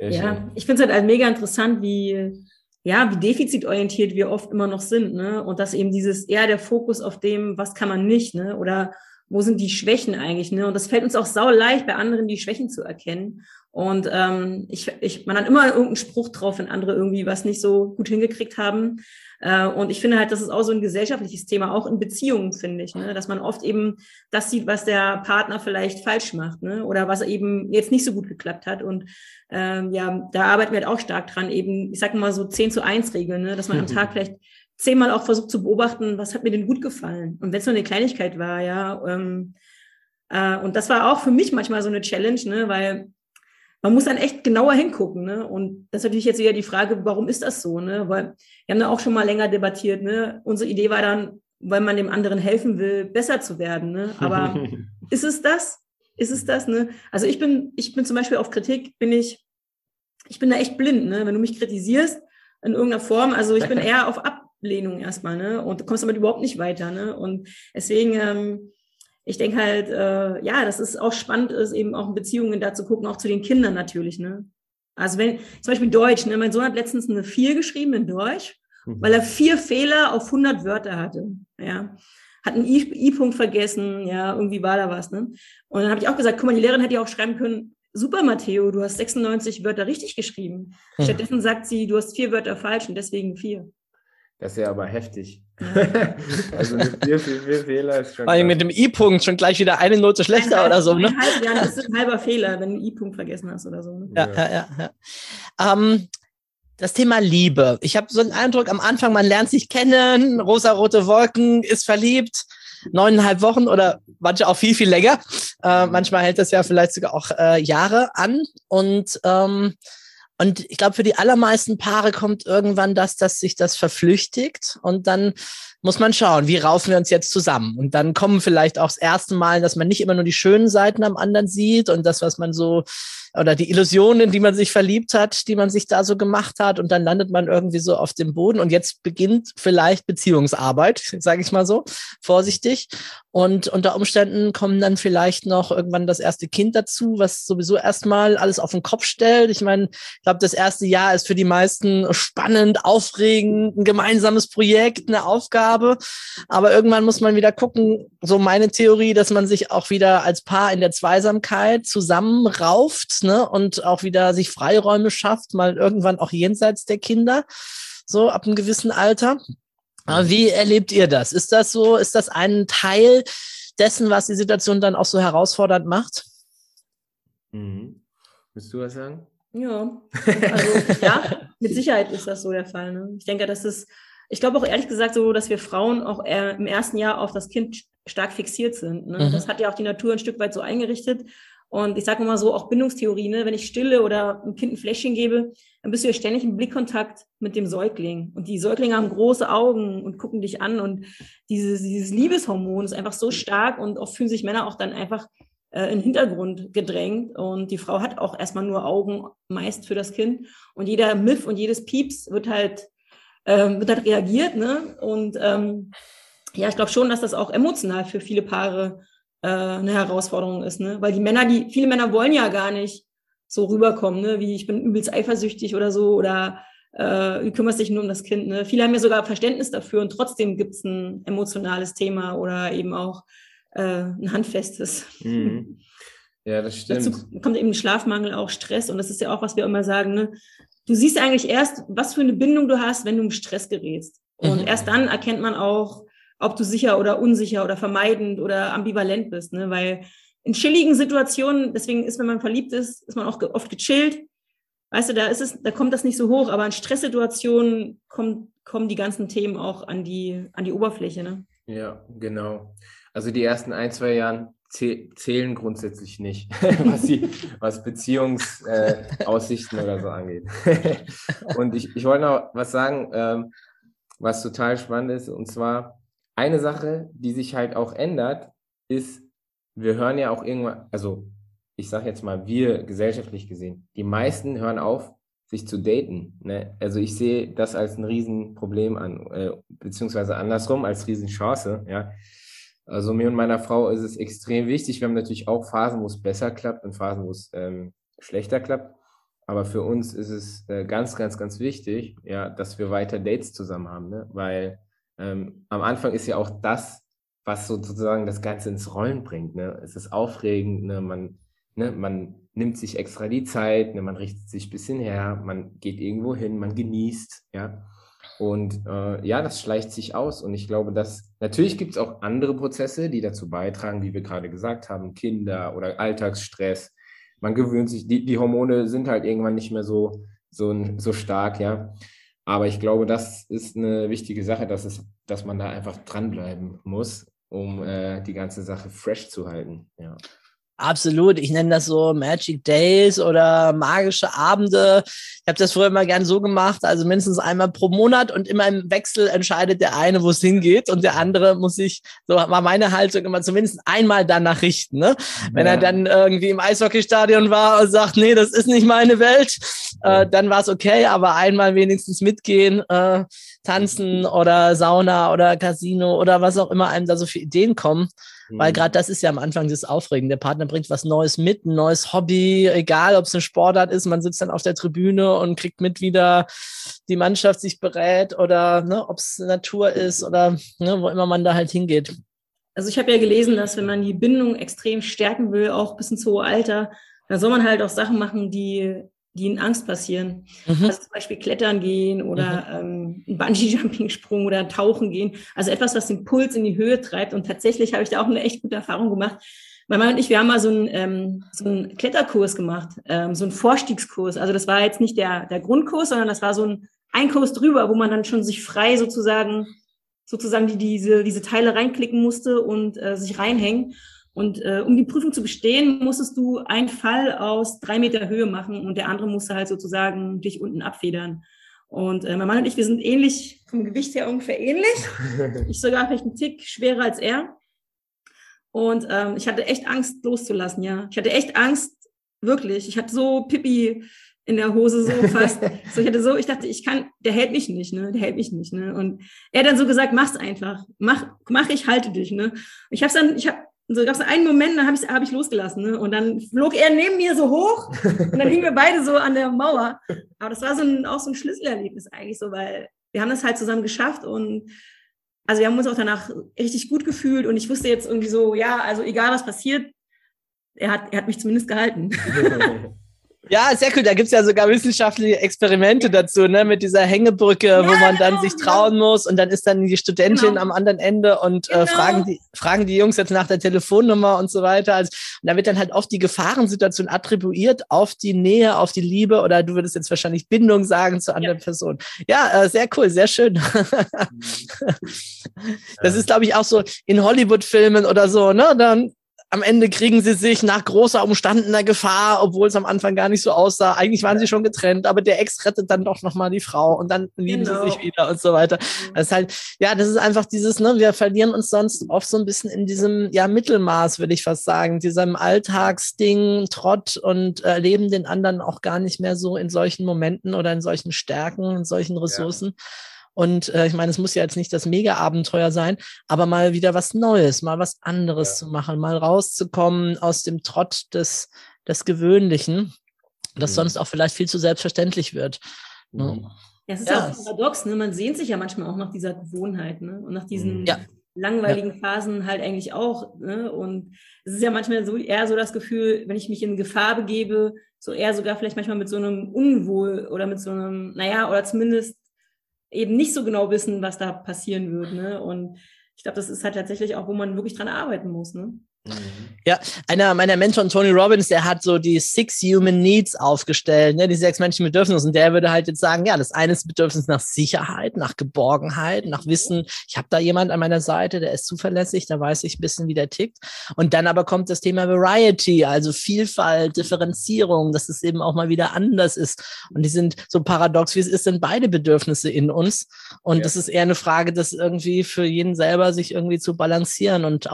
Ja, ich finde es halt mega interessant, wie ja, wie defizitorientiert wir oft immer noch sind, ne? Und dass eben dieses eher der Fokus auf dem, was kann man nicht, ne? Oder wo sind die Schwächen eigentlich, ne? Und das fällt uns auch sau leicht, bei anderen die Schwächen zu erkennen. Und ähm, ich, ich, man hat immer irgendeinen Spruch drauf, wenn andere irgendwie was nicht so gut hingekriegt haben. Äh, und ich finde halt, das ist auch so ein gesellschaftliches Thema, auch in Beziehungen, finde ich, ne? dass man oft eben das sieht, was der Partner vielleicht falsch macht ne? oder was eben jetzt nicht so gut geklappt hat. Und ähm, ja, da arbeiten wir halt auch stark dran, eben, ich sage mal so 10 zu 1 Regeln, ne? dass man am Tag vielleicht zehnmal auch versucht zu beobachten, was hat mir denn gut gefallen. Und wenn es nur eine Kleinigkeit war, ja. Ähm, äh, und das war auch für mich manchmal so eine Challenge, ne? weil man muss dann echt genauer hingucken. Ne? Und das ist natürlich jetzt wieder die Frage, warum ist das so? Ne? Weil wir haben da auch schon mal länger debattiert. Ne? Unsere Idee war dann, weil man dem anderen helfen will, besser zu werden. Ne? Aber ist es das? Ist es das? Ne? Also ich bin, ich bin zum Beispiel auf Kritik, bin ich, ich bin da echt blind. Ne? Wenn du mich kritisierst in irgendeiner Form, also ich bin eher auf Ablehnung erstmal. Ne? Und du kommst damit überhaupt nicht weiter. Ne? Und deswegen ähm, ich denke halt, äh, ja, dass es auch spannend ist, eben auch in Beziehungen da zu gucken, auch zu den Kindern natürlich. Ne? Also wenn, zum Beispiel Deutsch, ne? mein Sohn hat letztens eine 4 geschrieben in Deutsch, mhm. weil er vier Fehler auf 100 Wörter hatte. Ja, hat einen I-Punkt vergessen, ja, irgendwie war da was. Ne? Und dann habe ich auch gesagt, guck mal, die Lehrerin hätte ja auch schreiben können, super Matteo, du hast 96 Wörter richtig geschrieben. Mhm. Stattdessen sagt sie, du hast vier Wörter falsch und deswegen vier. Das ist ja aber heftig. also mit vier, vier, vier Fehler ist schon. mit dem I-Punkt schon gleich wieder eine Note schlechter halb, oder so, ne? Halb, ja, das ist ein halber Fehler, wenn du einen I-Punkt vergessen hast oder so. Ne? Ja, ja, ja. ja. Ähm, das Thema Liebe. Ich habe so den Eindruck, am Anfang, man lernt sich kennen, rosa-rote Wolken, ist verliebt, neuneinhalb Wochen oder manche auch viel, viel länger. Äh, manchmal hält das ja vielleicht sogar auch äh, Jahre an. Und ähm, und ich glaube, für die allermeisten Paare kommt irgendwann das, dass sich das verflüchtigt und dann muss man schauen, wie raufen wir uns jetzt zusammen. Und dann kommen vielleicht auch das erste Mal, dass man nicht immer nur die schönen Seiten am anderen sieht und das, was man so oder die Illusionen, die man sich verliebt hat, die man sich da so gemacht hat und dann landet man irgendwie so auf dem Boden und jetzt beginnt vielleicht Beziehungsarbeit, sage ich mal so, vorsichtig. Und unter Umständen kommen dann vielleicht noch irgendwann das erste Kind dazu, was sowieso erstmal alles auf den Kopf stellt. Ich meine, ich glaube, das erste Jahr ist für die meisten spannend, aufregend, ein gemeinsames Projekt, eine Aufgabe. Aber irgendwann muss man wieder gucken, so meine Theorie, dass man sich auch wieder als Paar in der Zweisamkeit zusammenrauft ne? und auch wieder sich Freiräume schafft, mal irgendwann auch jenseits der Kinder, so ab einem gewissen Alter. Aber wie erlebt ihr das? Ist das so, ist das ein Teil dessen, was die Situation dann auch so herausfordernd macht? Mhm. Willst du was sagen? Ja, also ja, mit Sicherheit ist das so der Fall. Ne? Ich denke, das ist, ich glaube auch ehrlich gesagt so, dass wir Frauen auch im ersten Jahr auf das Kind stark fixiert sind. Ne? Mhm. Das hat ja auch die Natur ein Stück weit so eingerichtet. Und ich sage mal so, auch Bindungstheorie, ne? wenn ich stille oder einem Kind ein Fläschchen gebe, dann bist du ja ständig im Blickkontakt mit dem Säugling. Und die Säuglinge haben große Augen und gucken dich an. Und dieses, dieses Liebeshormon ist einfach so stark und oft fühlen sich Männer auch dann einfach äh, in den Hintergrund gedrängt. Und die Frau hat auch erstmal nur Augen meist für das Kind. Und jeder Miff und jedes Pieps wird halt, ähm, wird halt reagiert. Ne? Und ähm, ja, ich glaube schon, dass das auch emotional für viele Paare äh, eine Herausforderung ist, ne? Weil die Männer, die, viele Männer wollen ja gar nicht so rüberkommen, ne? Wie ich bin übelst eifersüchtig oder so oder äh, du kümmerst dich nur um das Kind. Ne? Viele haben ja sogar Verständnis dafür und trotzdem gibt es ein emotionales Thema oder eben auch äh, ein handfestes. Mhm. Ja, das stimmt. Dazu kommt eben Schlafmangel, auch Stress und das ist ja auch, was wir immer sagen. Ne? Du siehst eigentlich erst, was für eine Bindung du hast, wenn du im Stress gerätst. Und mhm. erst dann erkennt man auch, ob du sicher oder unsicher oder vermeidend oder ambivalent bist, ne? Weil in chilligen Situationen, deswegen ist, wenn man verliebt ist, ist man auch oft gechillt. Weißt du, da ist es, da kommt das nicht so hoch, aber in Stresssituationen kommen, kommen die ganzen Themen auch an die, an die Oberfläche, ne? Ja, genau. Also die ersten ein, zwei Jahren zählen grundsätzlich nicht, was, die, was Beziehungsaussichten äh, oder so angeht. und ich, ich wollte noch was sagen, ähm, was total spannend ist, und zwar, eine Sache, die sich halt auch ändert, ist, wir hören ja auch irgendwann, also ich sage jetzt mal, wir gesellschaftlich gesehen, die meisten hören auf, sich zu daten. Ne? Also ich sehe das als ein Riesenproblem an, äh, beziehungsweise andersrum als Riesenchance. Ja? Also mir und meiner Frau ist es extrem wichtig. Wir haben natürlich auch Phasen, wo es besser klappt und Phasen, wo es ähm, schlechter klappt. Aber für uns ist es äh, ganz, ganz, ganz wichtig, ja, dass wir weiter Dates zusammen haben, ne? weil ähm, am Anfang ist ja auch das, was sozusagen das Ganze ins Rollen bringt. Ne? Es ist aufregend, ne? man, ne? man nimmt sich extra die Zeit, ne? man richtet sich ein bisschen her, man geht irgendwo hin, man genießt, ja. Und äh, ja, das schleicht sich aus. Und ich glaube, dass natürlich gibt es auch andere Prozesse, die dazu beitragen, wie wir gerade gesagt haben, Kinder oder Alltagsstress. Man gewöhnt sich, die, die Hormone sind halt irgendwann nicht mehr so, so, so stark, ja. Aber ich glaube, das ist eine wichtige Sache, dass, es, dass man da einfach dranbleiben muss, um äh, die ganze Sache fresh zu halten. Ja. Absolut. Ich nenne das so Magic Days oder magische Abende. Ich habe das früher immer gern so gemacht, also mindestens einmal pro Monat und immer im Wechsel entscheidet der eine, wo es hingeht und der andere muss sich, so war meine Haltung immer zumindest einmal danach richten. Ne? Wenn er dann irgendwie im Eishockeystadion war und sagt, nee, das ist nicht meine Welt, äh, dann war es okay, aber einmal wenigstens mitgehen, äh, tanzen oder Sauna oder Casino oder was auch immer einem da so für Ideen kommen. Weil Mhm. gerade das ist ja am Anfang das Aufregen. Der Partner bringt was Neues mit, ein neues Hobby, egal ob es eine Sportart ist, man sitzt dann auf der Tribüne und kriegt mit, wie da die Mannschaft sich berät oder ne, ob es Natur ist oder ne, wo immer man da halt hingeht. Also ich habe ja gelesen, dass wenn man die Bindung extrem stärken will, auch bis ins hohe Alter, dann soll man halt auch Sachen machen, die, die in Angst passieren. Mhm. Also zum Beispiel klettern gehen oder ähm, einen Bungee-Jumping-Sprung oder tauchen gehen. Also etwas, was den Puls in die Höhe treibt. Und tatsächlich habe ich da auch eine echt gute Erfahrung gemacht. Mein Mann und ich, wir haben mal so einen, ähm, so einen Kletterkurs gemacht, ähm, so einen Vorstiegskurs. Also das war jetzt nicht der, der Grundkurs, sondern das war so ein, ein Kurs drüber, wo man dann schon sich frei sozusagen, sozusagen die, diese, diese Teile reinklicken musste und äh, sich reinhängen. Und äh, um die Prüfung zu bestehen, musstest du einen Fall aus drei Meter Höhe machen und der andere musste halt sozusagen dich unten abfedern. Und äh, mein Mann und ich, wir sind ähnlich, vom Gewicht her ungefähr ähnlich. Ich sogar vielleicht einen Tick schwerer als er. Und ähm, ich hatte echt Angst loszulassen, ja. Ich hatte echt Angst, wirklich. Ich hatte so Pipi in der Hose, so fast. so, ich hatte so, ich dachte, ich kann, der hält mich nicht, ne? Der hält mich nicht, ne? Und er hat dann so gesagt, mach's einfach. Mach, mach ich, halte dich, ne? Und ich hab's dann, ich hab, so gab es einen Moment, da habe ich, hab ich losgelassen. Ne? Und dann flog er neben mir so hoch und dann hingen wir beide so an der Mauer. Aber das war so ein, auch so ein Schlüsselerlebnis eigentlich so, weil wir haben das halt zusammen geschafft und also wir haben uns auch danach richtig gut gefühlt und ich wusste jetzt irgendwie so, ja, also egal was passiert, er hat, er hat mich zumindest gehalten. Ja, sehr cool. Da gibt's ja sogar wissenschaftliche Experimente dazu, ne, mit dieser Hängebrücke, Ja, wo man dann genau, sich trauen muss und dann ist dann die Studentin Genau. am anderen Ende und äh, Genau. fragen, die, fragen die Jungs jetzt nach der Telefonnummer und so weiter. Also, und da wird dann halt oft die Gefahrensituation attribuiert auf die Nähe, auf die Liebe oder du würdest jetzt wahrscheinlich Bindung sagen zur anderen Person. Ja, äh, sehr cool, sehr schön. Das ist, glaube ich, auch so in Hollywood-Filmen oder so, ne? Dann am Ende kriegen sie sich nach großer umstandener Gefahr, obwohl es am Anfang gar nicht so aussah. Eigentlich waren sie schon getrennt, aber der Ex rettet dann doch nochmal die Frau und dann lieben Genau. sie sich wieder und so weiter. Das ist halt, ja, das ist einfach dieses, ne, wir verlieren uns sonst oft so ein bisschen in diesem, ja, Mittelmaß, würde ich fast sagen, diesem Alltagsding, Trott und erleben den anderen auch gar nicht mehr so in solchen Momenten oder in solchen Stärken, in solchen Ressourcen. Und äh, ich meine, es muss ja jetzt nicht das Mega-Abenteuer sein, aber mal wieder was Neues, mal was anderes Ja. zu machen, mal rauszukommen aus dem Trott des, des Gewöhnlichen, das Mhm. sonst auch vielleicht viel zu selbstverständlich wird. Ne? Ja, es ist Ja, ja, auch paradox, ne? Man sehnt sich ja manchmal auch nach dieser Gewohnheit, ne? Und nach diesen Mhm. Ja. langweiligen Phasen halt eigentlich auch, ne? Und es ist ja manchmal so eher so das Gefühl, wenn ich mich in Gefahr begebe, so eher sogar vielleicht manchmal mit so einem Unwohl oder mit so einem, naja, oder zumindest eben nicht so genau wissen, was da passieren wird, ne? Und ich glaube, das ist halt tatsächlich auch, wo man wirklich dran arbeiten muss, ne? Ja, einer meiner Mentoren, Tony Robbins, der hat so die Six Human Needs aufgestellt, ne, die sechs menschlichen Bedürfnisse. Und der würde halt jetzt sagen, ja, das eine ist Bedürfnis nach Sicherheit, nach Geborgenheit, nach Wissen, ich habe da jemand an meiner Seite, der ist zuverlässig, da weiß ich ein bisschen, wie der tickt. Und dann aber kommt das Thema Variety, also Vielfalt, Differenzierung, dass es eben auch mal wieder anders ist. Und die sind so paradox, wie es ist, sind beide Bedürfnisse in uns. Und Ja. das ist eher eine Frage, das irgendwie für jeden selber sich irgendwie zu balancieren und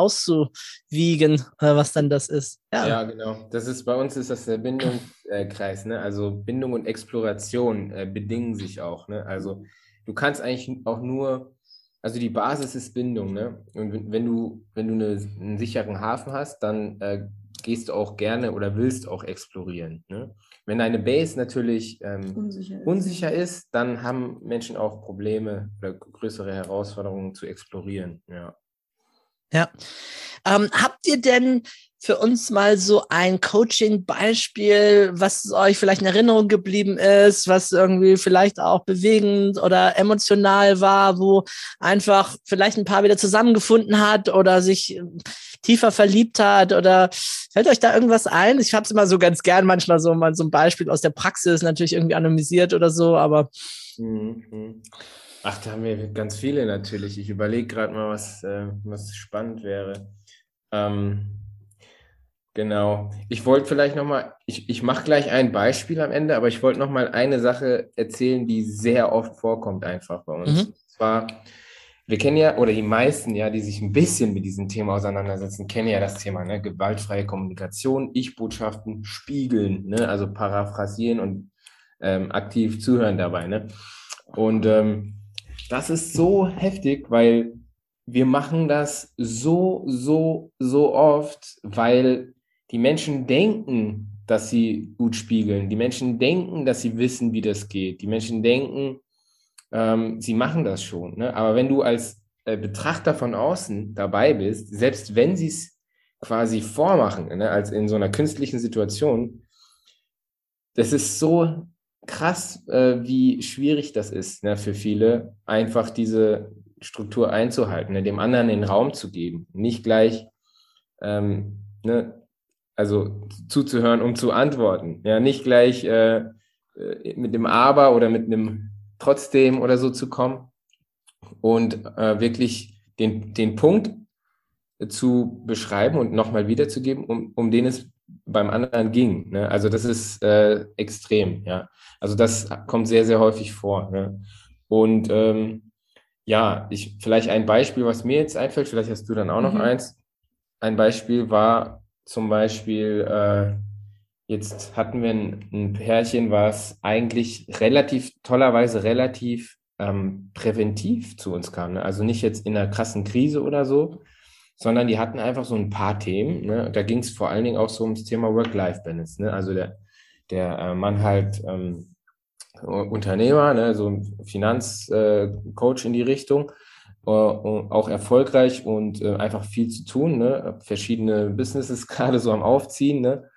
auszuwiegen, äh, was dann das ist. Ja. Ja, genau. Das ist bei uns ist das der Bindungskreis, ne? Also Bindung und Exploration äh, bedingen sich auch, ne? Also du kannst eigentlich auch nur, also die Basis ist Bindung, ne? Und wenn, du, wenn du eine, einen sicheren Hafen hast, dann äh, gehst du auch gerne oder willst auch explorieren, ne? Wenn deine Base natürlich ähm, Unsicher. unsicher ist, dann haben Menschen auch Probleme oder größere Herausforderungen zu explorieren, ja. Ja. Ähm, habt ihr denn für uns mal so ein Coaching-Beispiel, was euch vielleicht in Erinnerung geblieben ist, was irgendwie vielleicht auch bewegend oder emotional war, wo einfach vielleicht ein paar wieder zusammengefunden hat oder sich äh, tiefer verliebt hat oder fällt euch da irgendwas ein? Ich habe es immer so ganz gern manchmal so mal so ein Beispiel aus der Praxis, natürlich irgendwie anonymisiert oder so, aber Mhm. Ach, da haben wir ganz viele natürlich. Ich überlege gerade mal, was, äh, was spannend wäre. Ähm, genau. Ich wollte vielleicht nochmal, ich, ich mache gleich ein Beispiel am Ende, aber ich wollte nochmal eine Sache erzählen, die sehr oft vorkommt einfach bei uns. Mhm. Und zwar, wir kennen ja, oder die meisten ja, die sich ein bisschen mit diesem Thema auseinandersetzen, kennen ja das Thema, ne? Gewaltfreie Kommunikation, Ich-Botschaften spiegeln, ne? Also paraphrasieren und ähm, aktiv zuhören dabei, ne? Und ähm, das ist so heftig, weil wir machen das so, so, so oft, weil die Menschen denken, dass sie gut spiegeln. Die Menschen denken, dass sie wissen, wie das geht. Die Menschen denken, ähm, sie machen das schon. Ne? Aber wenn du als äh, Betrachter von außen dabei bist, selbst wenn sie es quasi vormachen, ne? als in so einer künstlichen Situation, das ist so krass, äh, wie schwierig das ist ne, für viele, einfach diese Struktur einzuhalten, ne, dem anderen den Raum zu geben, nicht gleich, ähm, ne, also zuzuhören, um zu antworten, ja, nicht gleich äh, äh, mit dem Aber oder mit einem Trotzdem oder so zu kommen und äh, wirklich den, den Punkt zu beschreiben und nochmal wiederzugeben, um, um den es beim anderen ging. Ne? Also das ist äh, extrem, ja. Also das kommt sehr, sehr häufig vor. Ne? Und ähm, ja, ich vielleicht ein Beispiel, was mir jetzt einfällt, vielleicht hast du dann auch noch Mhm. eins. Ein Beispiel war zum Beispiel, äh, jetzt hatten wir ein, ein Pärchen, was eigentlich relativ, tollerweise relativ ähm, präventiv zu uns kam. Ne? Also nicht jetzt in einer krassen Krise oder so, sondern die hatten einfach so ein paar Themen. Ne? Da ging es vor allen Dingen auch so ums Thema Work-Life-Balance. Ne? Also der, der äh, Mann halt ähm, Unternehmer, ne? so ein Finanzcoach äh, in die Richtung, äh, auch erfolgreich und äh, einfach viel zu tun, ne? verschiedene Businesses gerade so am Aufziehen. Ne?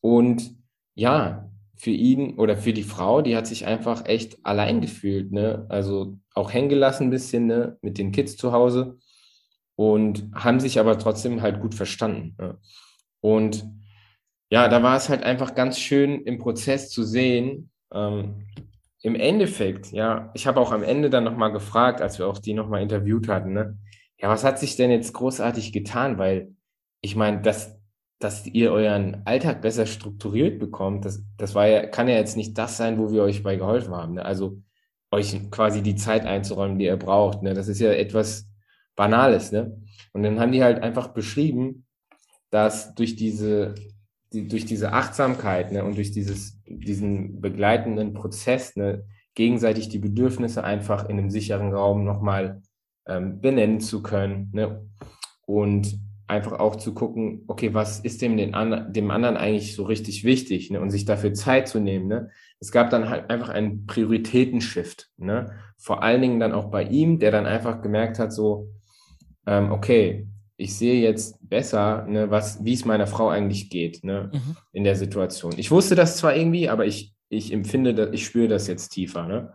Und ja, für ihn oder für die Frau, die hat sich einfach echt allein gefühlt, ne? Also auch hängen gelassen ein bisschen, ne? Mit den Kids zu Hause und haben sich aber trotzdem halt gut verstanden. Ne? Und ja, da war es halt einfach ganz schön im Prozess zu sehen. Ähm, Im Endeffekt, ja, ich habe auch am Ende dann nochmal gefragt, als wir auch die nochmal interviewt hatten, ne? Ja, was hat sich denn jetzt großartig getan? Weil ich meine, dass, dass ihr euren Alltag besser strukturiert bekommt, das, das war ja, kann ja jetzt nicht das sein, wo wir euch bei geholfen haben. Ne? Also euch quasi die Zeit einzuräumen, die ihr braucht. Ne? Das ist ja etwas Banales, ne? Und dann haben die halt einfach beschrieben, dass durch diese, die, durch diese Achtsamkeit ne, und durch dieses, diesen begleitenden Prozess ne, gegenseitig die Bedürfnisse einfach in einem sicheren Raum nochmal ähm, benennen zu können. Ne? Und einfach auch zu gucken, okay, was ist dem, den an, dem anderen eigentlich so richtig wichtig ne? und sich dafür Zeit zu nehmen. Ne? Es gab dann halt einfach einen Prioritätenshift. Ne? Vor allen Dingen dann auch bei ihm, der dann einfach gemerkt hat, so, ähm, okay, ich sehe jetzt besser, ne, was, wie es meiner Frau eigentlich geht, ne, Mhm. in der Situation. Ich wusste das zwar irgendwie, aber ich, ich empfinde, ich spüre das jetzt tiefer, ne.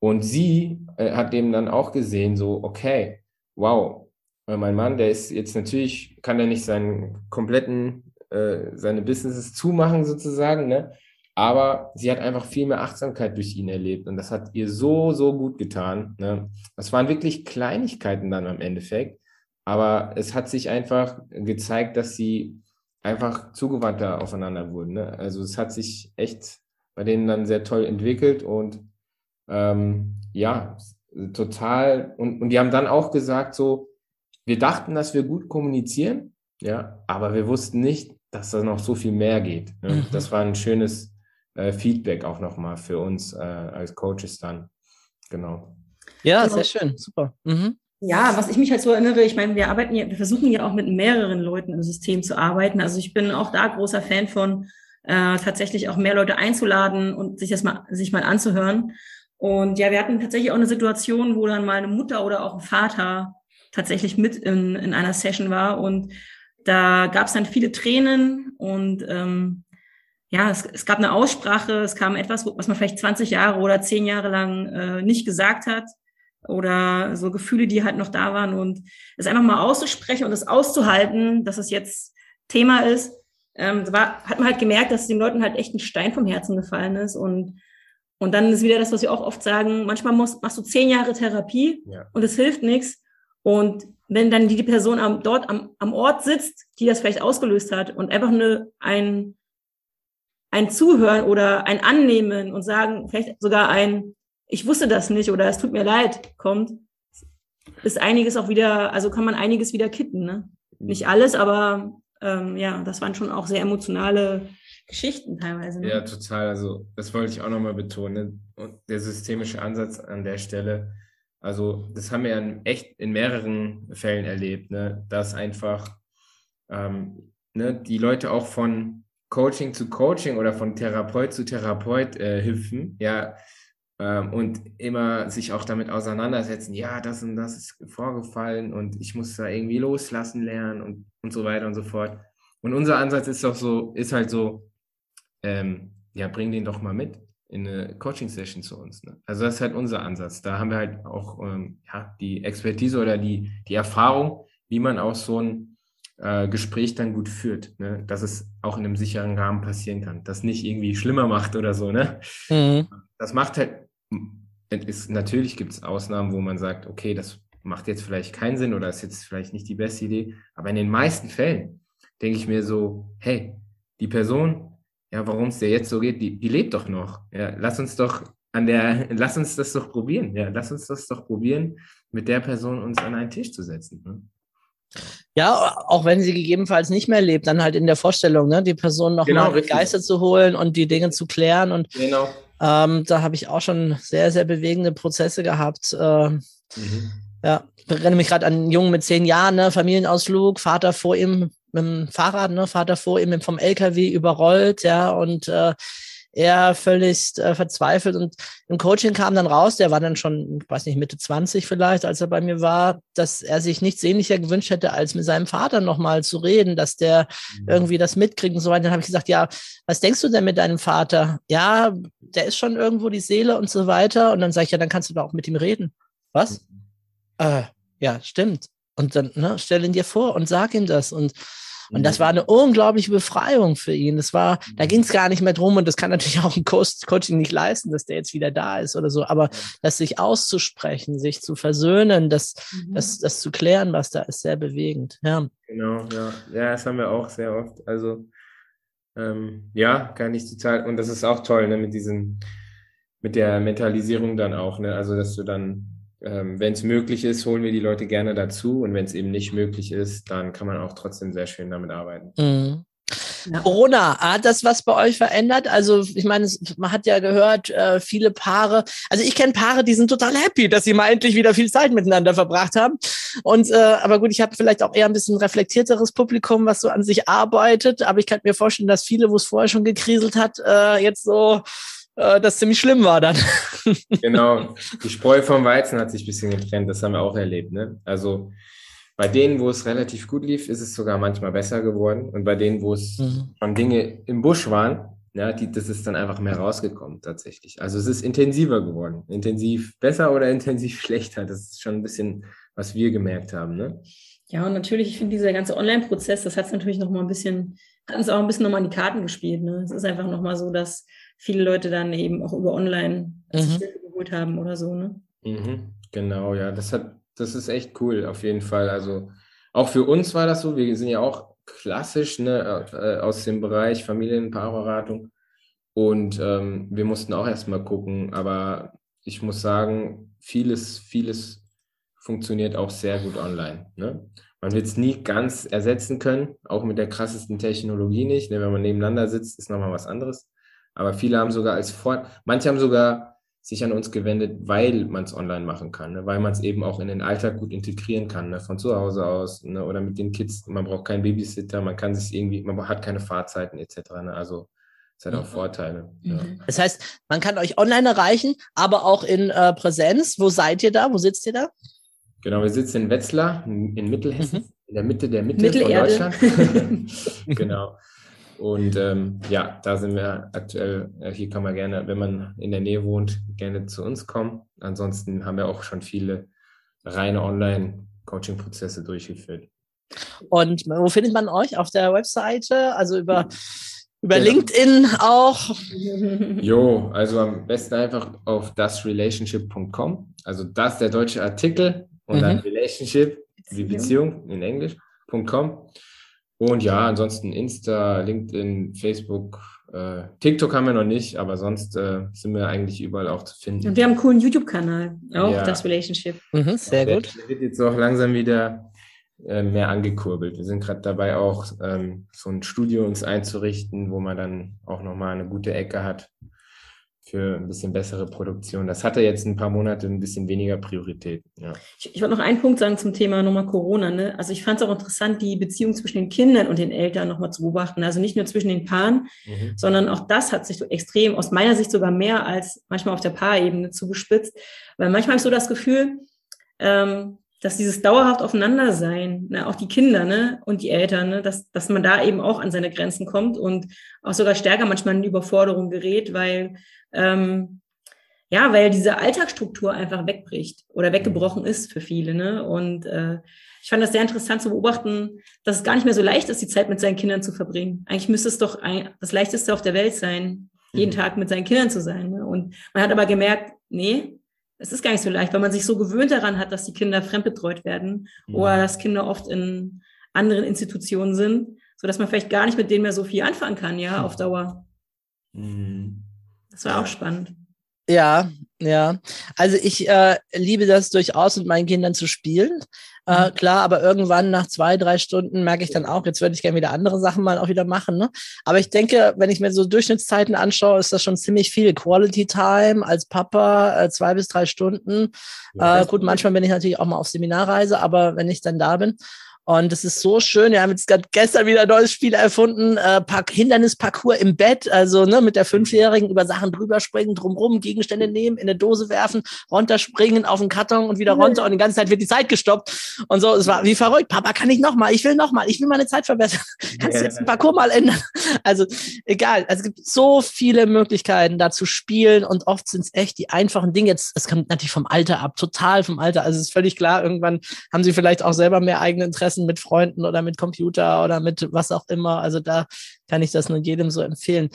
Und sie äh, hat dem dann auch gesehen, so, okay, wow, äh, mein Mann, der ist jetzt natürlich, kann er nicht seinen kompletten, äh, seine Businesses zumachen sozusagen, ne? Aber sie hat einfach viel mehr Achtsamkeit durch ihn erlebt und das hat ihr so, so gut getan. Ne? Das waren wirklich Kleinigkeiten dann am Endeffekt, aber es hat sich einfach gezeigt, dass sie einfach zugewandter aufeinander wurden. Ne? Also es hat sich echt bei denen dann sehr toll entwickelt und ähm, ja, total. Und, und die haben dann auch gesagt, so, wir dachten, dass wir gut kommunizieren, ja, aber wir wussten nicht, dass da noch so viel mehr geht. Ne? Mhm. Das war ein schönes äh, Feedback auch nochmal für uns äh, als Coaches dann. Genau. Ja, Genau. sehr schön, super. Mhm. Ja, was ich mich halt so erinnere, ich meine, wir arbeiten ja, wir versuchen ja auch mit mehreren Leuten im System zu arbeiten. Also ich bin auch da großer Fan von, äh, tatsächlich auch mehr Leute einzuladen und sich das mal, sich mal anzuhören. Und ja, wir hatten tatsächlich auch eine Situation, wo dann mal eine Mutter oder auch ein Vater tatsächlich mit in, in einer Session war und da gab es dann viele Tränen und ähm, ja, es, es gab eine Aussprache, es kam etwas, was man vielleicht 20 Jahre oder 10 Jahre lang äh, nicht gesagt hat oder so Gefühle, die halt noch da waren und es einfach mal auszusprechen und es auszuhalten, dass es jetzt Thema ist, ähm, war, hat man halt gemerkt, dass den Leuten halt echt ein Stein vom Herzen gefallen ist und und dann ist wieder das, was wir auch oft sagen, manchmal musst, machst du zehn Jahre Therapie Ja. und es hilft nichts. Und wenn dann die, Person am, dort am, am Ort sitzt, die das vielleicht ausgelöst hat und einfach eine, ein, ein Zuhören oder ein Annehmen und sagen, vielleicht sogar ein, ich wusste das nicht oder es tut mir leid, kommt, ist einiges auch wieder, also kann man einiges wieder kitten. Ne? Nicht alles, aber ähm, ja, das waren schon auch sehr emotionale Geschichten teilweise. Ne? Ja, total. Also, das wollte ich auch nochmal betonen. Ne? Und der systemische Ansatz an der Stelle, also, das haben wir ja in echt in mehreren Fällen erlebt, ne? dass einfach ähm, ne, die Leute auch von Coaching zu Coaching oder von Therapeut zu Therapeut äh, hüpfen, ja, und immer sich auch damit auseinandersetzen, ja, das und das ist vorgefallen und ich muss da irgendwie loslassen lernen und, und so weiter und so fort. Und unser Ansatz ist doch so, ist halt so, ähm, ja, bring den doch mal mit in eine Coaching-Session zu uns. Ne? Also das ist halt unser Ansatz. Da haben wir halt auch ähm, ja, die Expertise oder die, die Erfahrung, wie man auch so ein äh, Gespräch dann gut führt, ne? dass es auch in einem sicheren Rahmen passieren kann, das nicht irgendwie schlimmer macht oder so. Ne? Mhm. Das macht halt, ist, natürlich gibt es Ausnahmen, wo man sagt, okay, das macht jetzt vielleicht keinen Sinn oder ist jetzt vielleicht nicht die beste Idee, aber in den meisten Fällen denke ich mir so, hey, die Person, ja, warum es dir jetzt so geht, die, die lebt doch noch. Ja, lass uns doch an der, lass uns das doch probieren. Ja, lass uns das doch probieren, mit der Person uns an einen Tisch zu setzen. Ne? Ja, auch wenn sie gegebenenfalls nicht mehr lebt, dann halt in der Vorstellung, ne, die Person noch Genau, mal richtig. begeistert zu holen und die Dinge zu klären. Und Genau. Ähm, da habe ich auch schon sehr, sehr bewegende Prozesse gehabt. Äh, Mhm. ja, ich erinnere mich gerade an einen Jungen mit zehn Jahren, ne, Familienausflug, Vater vor ihm mit dem Fahrrad, ne, Vater vor ihm vom LKW überrollt, ja, und äh, er völlig äh, verzweifelt und im Coaching kam dann raus, der war dann schon, ich weiß nicht, Mitte 20 vielleicht, als er bei mir war, dass er sich nichts sehnlicher gewünscht hätte, als mit seinem Vater nochmal zu reden, dass der irgendwie das mitkriegt und so weiter. Dann habe ich gesagt, ja, was denkst du denn mit deinem Vater? Ja, der ist schon irgendwo die Seele und so weiter. Und dann sage ich, ja, dann kannst du doch auch mit ihm reden. Was? Äh, ja, stimmt. Und dann ne, stell ihn dir vor und sag ihm das. Und, und das war eine unglaubliche Befreiung für ihn. Das war, da ging es gar nicht mehr drum und das kann natürlich auch ein Co Coaching nicht leisten, dass der jetzt wieder da ist oder so. Aber das sich auszusprechen, sich zu versöhnen, das, Mhm. das, das zu klären, was da ist, sehr bewegend. Ja. Genau, ja. Ja, das haben wir auch sehr oft. Also, ähm, ja, kann ich total. Und das ist auch toll, ne, mit diesem, mit der Mentalisierung dann auch, ne? Also, dass du dann, ähm, wenn es möglich ist, holen wir die Leute gerne dazu. Und wenn es eben nicht möglich ist, dann kann man auch trotzdem sehr schön damit arbeiten. Mhm. Ja. Corona, hat das was bei euch verändert? Also ich meine, es- man hat ja gehört, äh, viele Paare, also ich kenne Paare, die sind total happy, dass sie mal endlich wieder viel Zeit miteinander verbracht haben. Und äh, aber gut, ich habe vielleicht auch eher ein bisschen reflektierteres Publikum, was so an sich arbeitet. Aber ich kann mir vorstellen, dass viele, wo es vorher schon gekriselt hat, äh, jetzt so äh, das ziemlich schlimm war dann. Genau, die Spreu vom Weizen hat sich ein bisschen getrennt, das haben wir auch erlebt. Ne? Also bei denen, wo es relativ gut lief, ist es sogar manchmal besser geworden. Und bei denen, wo es Mhm. schon Dinge im Busch waren, ja, die, das ist dann einfach mehr rausgekommen tatsächlich. Also es ist intensiver geworden. Intensiv besser oder intensiv schlechter. Das ist schon ein bisschen, was wir gemerkt haben. Ne? Ja, und natürlich, ich finde, dieser ganze Online-Prozess, das hat es natürlich noch mal ein bisschen, hat uns auch ein bisschen nochmal in die Karten gespielt. Ne? Es ist einfach nochmal so, dass viele Leute dann eben auch über Online sich Mhm. Hilfe geholt haben oder so. Ne? Mhm, genau, ja, das hat, das ist echt cool, auf jeden Fall. Also auch für uns war das so, wir sind ja auch klassisch ne, äh, aus dem Bereich Familien- Paarberatung und ähm, wir mussten auch erstmal gucken, aber ich muss sagen, vieles, vieles funktioniert auch sehr gut online. Ne? Man wird es nie ganz ersetzen können, auch mit der krassesten Technologie nicht. Ne? Wenn man nebeneinander sitzt, ist nochmal was anderes. Aber viele haben sogar als Vor manche haben sogar sich an uns gewendet, weil man es online machen kann, ne? weil man es eben auch in den Alltag gut integrieren kann, ne? von zu Hause aus ne? oder mit den Kids. Man braucht keinen Babysitter, man kann sich irgendwie, man hat keine Fahrzeiten etc. Ne? Also es hat auch Mhm. Vorteile. Ja. Mhm. Das heißt, man kann euch online erreichen, aber auch in äh, Präsenz. Wo seid ihr da? Wo sitzt ihr da? Genau, wir sitzen in Wetzlar, in in Mittelhessen, Mhm. in der Mitte der Mitte Mittelerde. von Deutschland. genau. Und ähm, ja, da sind wir aktuell, äh, hier kann man gerne, wenn man in der Nähe wohnt, gerne zu uns kommen. Ansonsten haben wir auch schon viele reine Online-Coaching-Prozesse durchgeführt. Und wo findet man euch? Auf der Webseite? Also über, über Ja. LinkedIn auch? Jo, also am besten einfach auf dasrelationship.com. Also das der deutsche Artikel und dann Mhm. Relationship, die Beziehung in Englisch.com. Und ja, ansonsten Insta, LinkedIn, Facebook, äh, TikTok haben wir noch nicht, aber sonst äh, sind wir eigentlich überall auch zu finden. Und wir haben einen coolen YouTube-Kanal, auch Ja. das Relationship. Mhm, sehr der, gut. Der wird jetzt auch langsam wieder äh, mehr angekurbelt. Wir sind gerade dabei, auch ähm, so ein Studio uns einzurichten, wo man dann auch nochmal eine gute Ecke hat für ein bisschen bessere Produktion. Das hatte jetzt ein paar Monate ein bisschen weniger Priorität. Ja. Ich, ich wollte noch einen Punkt sagen zum Thema nochmal Corona. Ne? Also ich fand es auch interessant, die Beziehung zwischen den Kindern und den Eltern nochmal zu beobachten. Also nicht nur zwischen den Paaren, Mhm. sondern auch das hat sich so extrem, aus meiner Sicht sogar mehr als manchmal auf der Paarebene zugespitzt. Weil manchmal habe ich so das Gefühl, ähm, dass dieses dauerhaft Aufeinandersein, ne, auch die Kinder ne, und die Eltern, ne, dass, dass man da eben auch an seine Grenzen kommt und auch sogar stärker manchmal in Überforderung gerät, weil ähm, ja, weil diese Alltagsstruktur einfach wegbricht oder weggebrochen ist für viele. Ne? Und äh, ich fand das sehr interessant zu beobachten, dass es gar nicht mehr so leicht ist, die Zeit mit seinen Kindern zu verbringen. Eigentlich müsste es doch ein, das Leichteste auf der Welt sein, jeden Mhm. Tag mit seinen Kindern zu sein. Ne? Und man hat aber gemerkt, nee, es ist gar nicht so leicht, weil man sich so gewöhnt daran hat, dass die Kinder fremdbetreut werden Mhm. oder dass Kinder oft in anderen Institutionen sind, so dass man vielleicht gar nicht mit denen mehr so viel anfangen kann, ja, auf Dauer. Mhm. Das war auch spannend. Ja, ja. Also ich äh, liebe das durchaus, mit meinen Kindern zu spielen. Äh, klar, aber irgendwann nach zwei, drei Stunden merke ich dann auch, jetzt würde ich gerne wieder andere Sachen mal auch wieder machen. Ne? Aber ich denke, wenn ich mir so Durchschnittszeiten anschaue, ist das schon ziemlich viel. Quality Time als Papa, äh, zwei bis drei Stunden. Ja, Äh, gut, manchmal bin ich natürlich auch mal auf Seminarreise, aber wenn ich dann da bin. Und es ist so schön. Wir haben jetzt gerade gestern wieder ein neues Spiel erfunden. Äh, Hindernisparcours im Bett. Also ne, mit der Fünfjährigen über Sachen drüber springen, drumrum, Gegenstände nehmen, in eine Dose werfen, runterspringen auf den Karton und wieder runter. Und die ganze Zeit wird die Zeit gestoppt. Und so, es war wie verrückt. Papa, kann ich noch mal? Ich will noch mal. Ich will meine Zeit verbessern. Kannst du jetzt den Parcours mal ändern? Also egal. Also es gibt so viele Möglichkeiten, da zu spielen. Und oft sind es echt die einfachen Dinge. Jetzt, es kommt natürlich vom Alter ab, total vom Alter. Also es ist völlig klar, irgendwann haben sie vielleicht auch selber mehr eigene Interessen mit Freunden oder mit Computer oder mit was auch immer. Also da kann ich das nur jedem so empfehlen.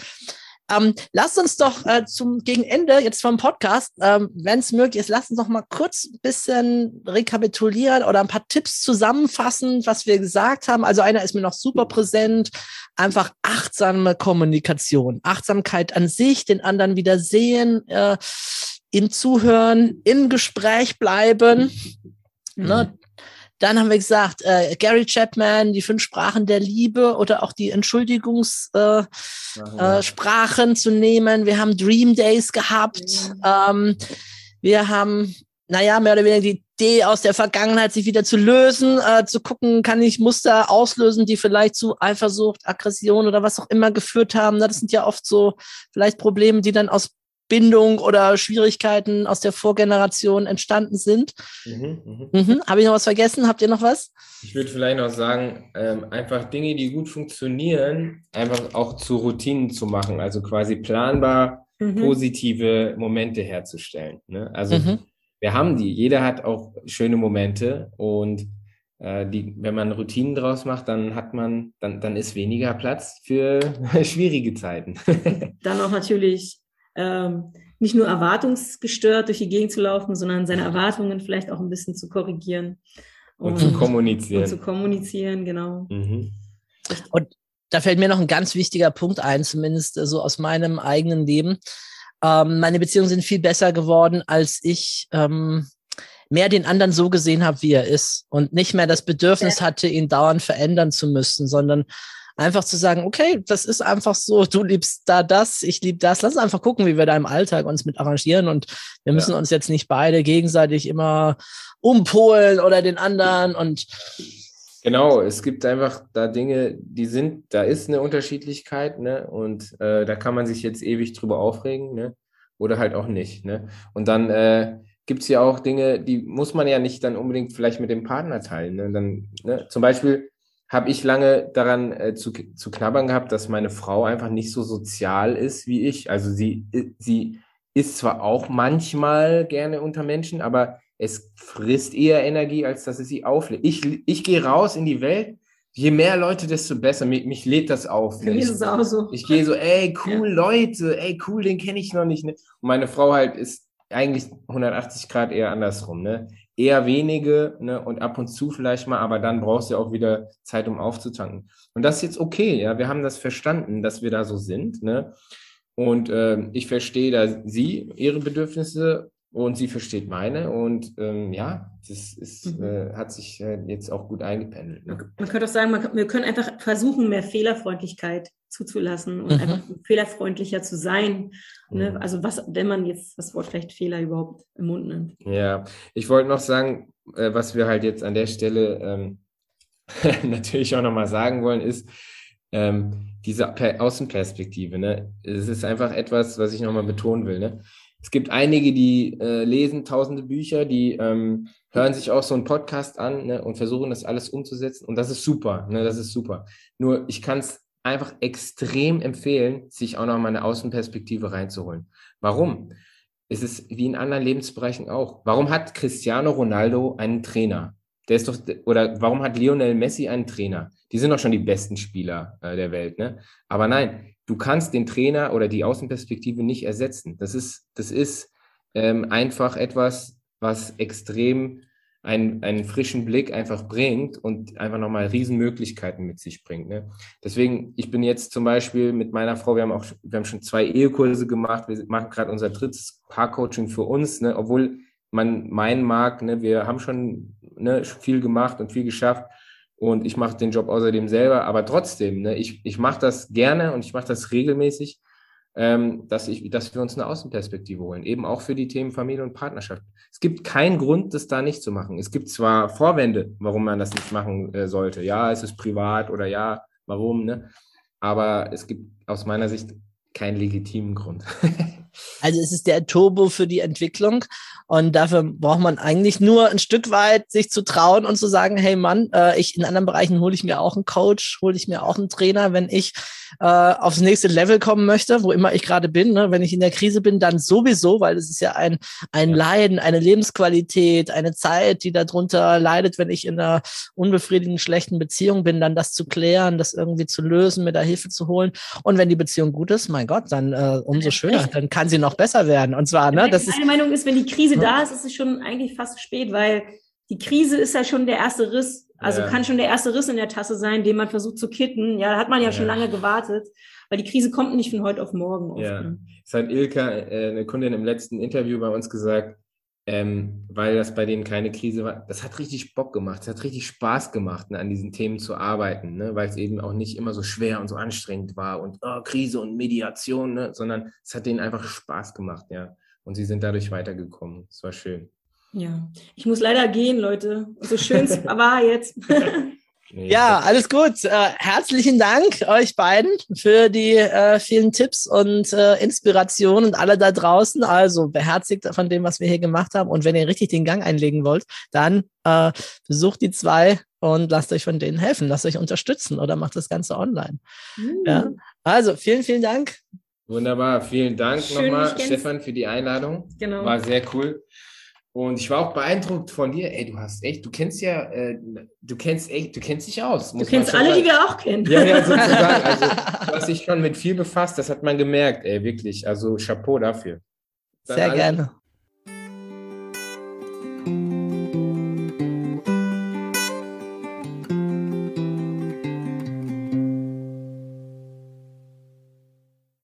Ähm, lasst uns doch äh, zum gegen Ende jetzt vom Podcast, ähm, wenn es möglich ist, lasst uns noch mal kurz ein bisschen rekapitulieren oder ein paar Tipps zusammenfassen, was wir gesagt haben. Also einer ist mir noch super präsent, einfach achtsame Kommunikation, Achtsamkeit an sich, den anderen wieder sehen, äh, ihm zuhören, im Gespräch bleiben. Ne? Dann haben wir gesagt, äh, Gary Chapman, die fünf Sprachen der Liebe oder auch die Entschuldigungssprachen äh, äh, zu nehmen. Wir haben Dream Days gehabt. Ähm, wir haben, naja, mehr oder weniger die Idee aus der Vergangenheit, sich wieder zu lösen, äh, zu gucken, kann ich Muster auslösen, die vielleicht zu Eifersucht, Aggression oder was auch immer geführt haben. Das sind ja oft so vielleicht Probleme, die dann aus Bindung oder Schwierigkeiten aus der Vorgeneration entstanden sind. Mhm, mh. mhm. Habe ich noch was vergessen? Habt ihr noch was? Ich würde vielleicht noch sagen, ähm, einfach Dinge, die gut funktionieren, einfach auch zu Routinen zu machen, also quasi planbar mhm. positive Momente herzustellen. Ne? Also wir haben die, jeder hat auch schöne Momente und äh, die, wenn man Routinen draus macht, dann hat man, dann, dann ist weniger Platz für schwierige Zeiten. Dann auch natürlich ähm, nicht nur erwartungsgestört durch die Gegend zu laufen, sondern seine Erwartungen vielleicht auch ein bisschen zu korrigieren. Und zu kommunizieren. Und zu kommunizieren, genau. Mhm. Da fällt mir noch ein ganz wichtiger Punkt ein, zumindest äh, so aus meinem eigenen Leben. Ähm, meine Beziehungen sind viel besser geworden, als ich ähm, mehr den anderen so gesehen habe, wie er ist und nicht mehr das Bedürfnis hatte, ihn dauernd verändern zu müssen, sondern einfach zu sagen, okay, das ist einfach so, du liebst da das, ich lieb das, lass uns einfach gucken, wie wir da im Alltag uns mit arrangieren und wir müssen Ja. uns jetzt nicht beide gegenseitig immer umpolen oder den anderen und Genau, es gibt einfach da Dinge, die sind, da ist eine Unterschiedlichkeit, ne? Und äh, da kann man sich jetzt ewig drüber aufregen, ne? Oder halt auch nicht, ne? Und dann äh, gibt es ja auch Dinge, die muss man ja nicht dann unbedingt vielleicht mit dem Partner teilen. Ne? Dann, ne? Zum Beispiel habe ich lange daran äh, zu, zu knabbern gehabt, dass meine Frau einfach nicht so sozial ist wie ich. Also sie, sie ist zwar auch manchmal gerne unter Menschen, aber es frisst eher Energie, als dass es sie auflädt. Ich, ich gehe raus in die Welt, je mehr Leute, desto besser. Mich, mich lädt das auf. Es auch so. Ich gehe so, ey, cool, Leute, ey, cool, den kenne ich noch nicht. Ne? Und meine Frau halt ist eigentlich 180 Grad eher andersrum, ne? Eher wenige, ne? Und ab und zu vielleicht mal, aber dann brauchst du ja auch wieder Zeit, um aufzutanken. Und das ist jetzt okay, ja. Wir haben das verstanden, dass wir da so sind, ne? Und ähm, ich verstehe da sie, ihre Bedürfnisse und sie versteht meine. Und ähm, ja, das ist, Mhm. äh, hat sich äh, jetzt auch gut eingependelt. Ne? Man könnte auch sagen, man, wir können einfach versuchen, mehr Fehlerfreundlichkeit zuzulassen und Mhm. einfach fehlerfreundlicher zu sein. Ne? Mhm. Also was, wenn man jetzt das Wort vielleicht Fehler überhaupt im Mund nimmt. Ja, ich wollte noch sagen, äh, was wir halt jetzt an der Stelle ähm, natürlich auch nochmal sagen wollen, ist ähm, diese Per- Außenperspektive. Ne? Es ist einfach etwas, was ich nochmal betonen will. Ne? Es gibt einige, die äh, lesen tausende Bücher, die ähm, hören sich auch so einen Podcast an ne, und versuchen das alles umzusetzen. Und das ist super, ne? das ist super. Nur ich kann es einfach extrem empfehlen, sich auch nochmal eine Außenperspektive reinzuholen. Warum? Es ist wie in anderen Lebensbereichen auch. Warum hat Cristiano Ronaldo einen Trainer? Der ist doch, oder warum hat Lionel Messi einen Trainer? Die sind doch schon die besten Spieler äh, der Welt, ne? Aber nein, du kannst den Trainer oder die Außenperspektive nicht ersetzen. Das ist, das ist ähm, einfach etwas, was extrem einen, einen frischen Blick einfach bringt und einfach nochmal Riesenmöglichkeiten mit sich bringt. Ne? Deswegen, ich bin jetzt zum Beispiel mit meiner Frau, wir haben auch, wir haben schon zwei Ehekurse gemacht, wir machen gerade unser drittes Paarcoaching für uns, ne? obwohl man meinen mag, ne, wir haben schon ne, viel gemacht und viel geschafft und ich mache den Job außerdem selber, aber trotzdem, ne, ich, ich mache das gerne und ich mache das regelmäßig, ähm, dass, ich, dass wir uns eine Außenperspektive holen, eben auch für die Themen Familie und Partnerschaft. Es gibt keinen Grund, das da nicht zu machen. Es gibt zwar Vorwände, warum man das nicht machen äh, sollte. Ja, es ist privat oder ja, warum, ne? Aber es gibt aus meiner Sicht keinen legitimen Grund. Also es ist der Turbo für die Entwicklung und dafür braucht man eigentlich nur ein Stück weit sich zu trauen und zu sagen, hey Mann, äh, ich in anderen Bereichen hole ich mir auch einen Coach, hole ich mir auch einen Trainer, wenn ich äh, aufs nächste Level kommen möchte, wo immer ich gerade bin. Ne? Wenn ich in der Krise bin, dann sowieso, weil es ist ja ein, ein. Leiden, eine Lebensqualität, eine Zeit, die darunter leidet, wenn ich in einer unbefriedigenden, schlechten Beziehung bin, dann das zu klären, das irgendwie zu lösen, mir da Hilfe zu holen. Und wenn die Beziehung gut ist, mein Gott, dann äh, umso schöner, dann kann sie noch besser werden. Und zwar, ne, das ist Meine Meinung ist, wenn die Krise da ist, ist es schon eigentlich fast spät, weil die Krise ist ja schon der erste Riss. Also Ja. kann schon der erste Riss in der Tasse sein, den man versucht zu kitten. Ja, da hat man ja, schon Ja. lange gewartet, weil die Krise kommt nicht von heute auf morgen. Oft, Ja. ne? Es hat Ilka, äh, eine Kundin im letzten Interview bei uns gesagt, ähm, weil das bei denen keine Krise war. Das hat richtig Bock gemacht. Es hat richtig Spaß gemacht, ne, an diesen Themen zu arbeiten, ne, weil es eben auch nicht immer so schwer und so anstrengend war und oh, Krise und Mediation, ne, sondern es hat denen einfach Spaß gemacht, ja. Und sie sind dadurch weitergekommen. Es war schön. Ja, ich muss leider gehen, Leute. So schön es war jetzt. Nee, Ja, alles gut. Äh, herzlichen Dank euch beiden für die äh, vielen Tipps und äh, Inspirationen und alle da draußen. Also beherzigt von dem, was wir hier gemacht haben. Und wenn ihr richtig den Gang einlegen wollt, dann äh, besucht die zwei und lasst euch von denen helfen, lasst euch unterstützen oder macht das Ganze online. Ja. Also vielen, vielen Dank. Wunderbar. Vielen Dank Schön, nochmal, Stefan, für die Einladung. Genau. War sehr cool. Und ich war auch beeindruckt von dir. Ey, du hast echt, du kennst ja, äh, du kennst echt, du kennst dich aus. Du kennst alle, die wir auch kennen. Ja, ja, sozusagen. Also, du hast dich schon mit viel befasst, das hat man gemerkt, ey, wirklich. Also Chapeau dafür. Dann Sehr alles, gerne.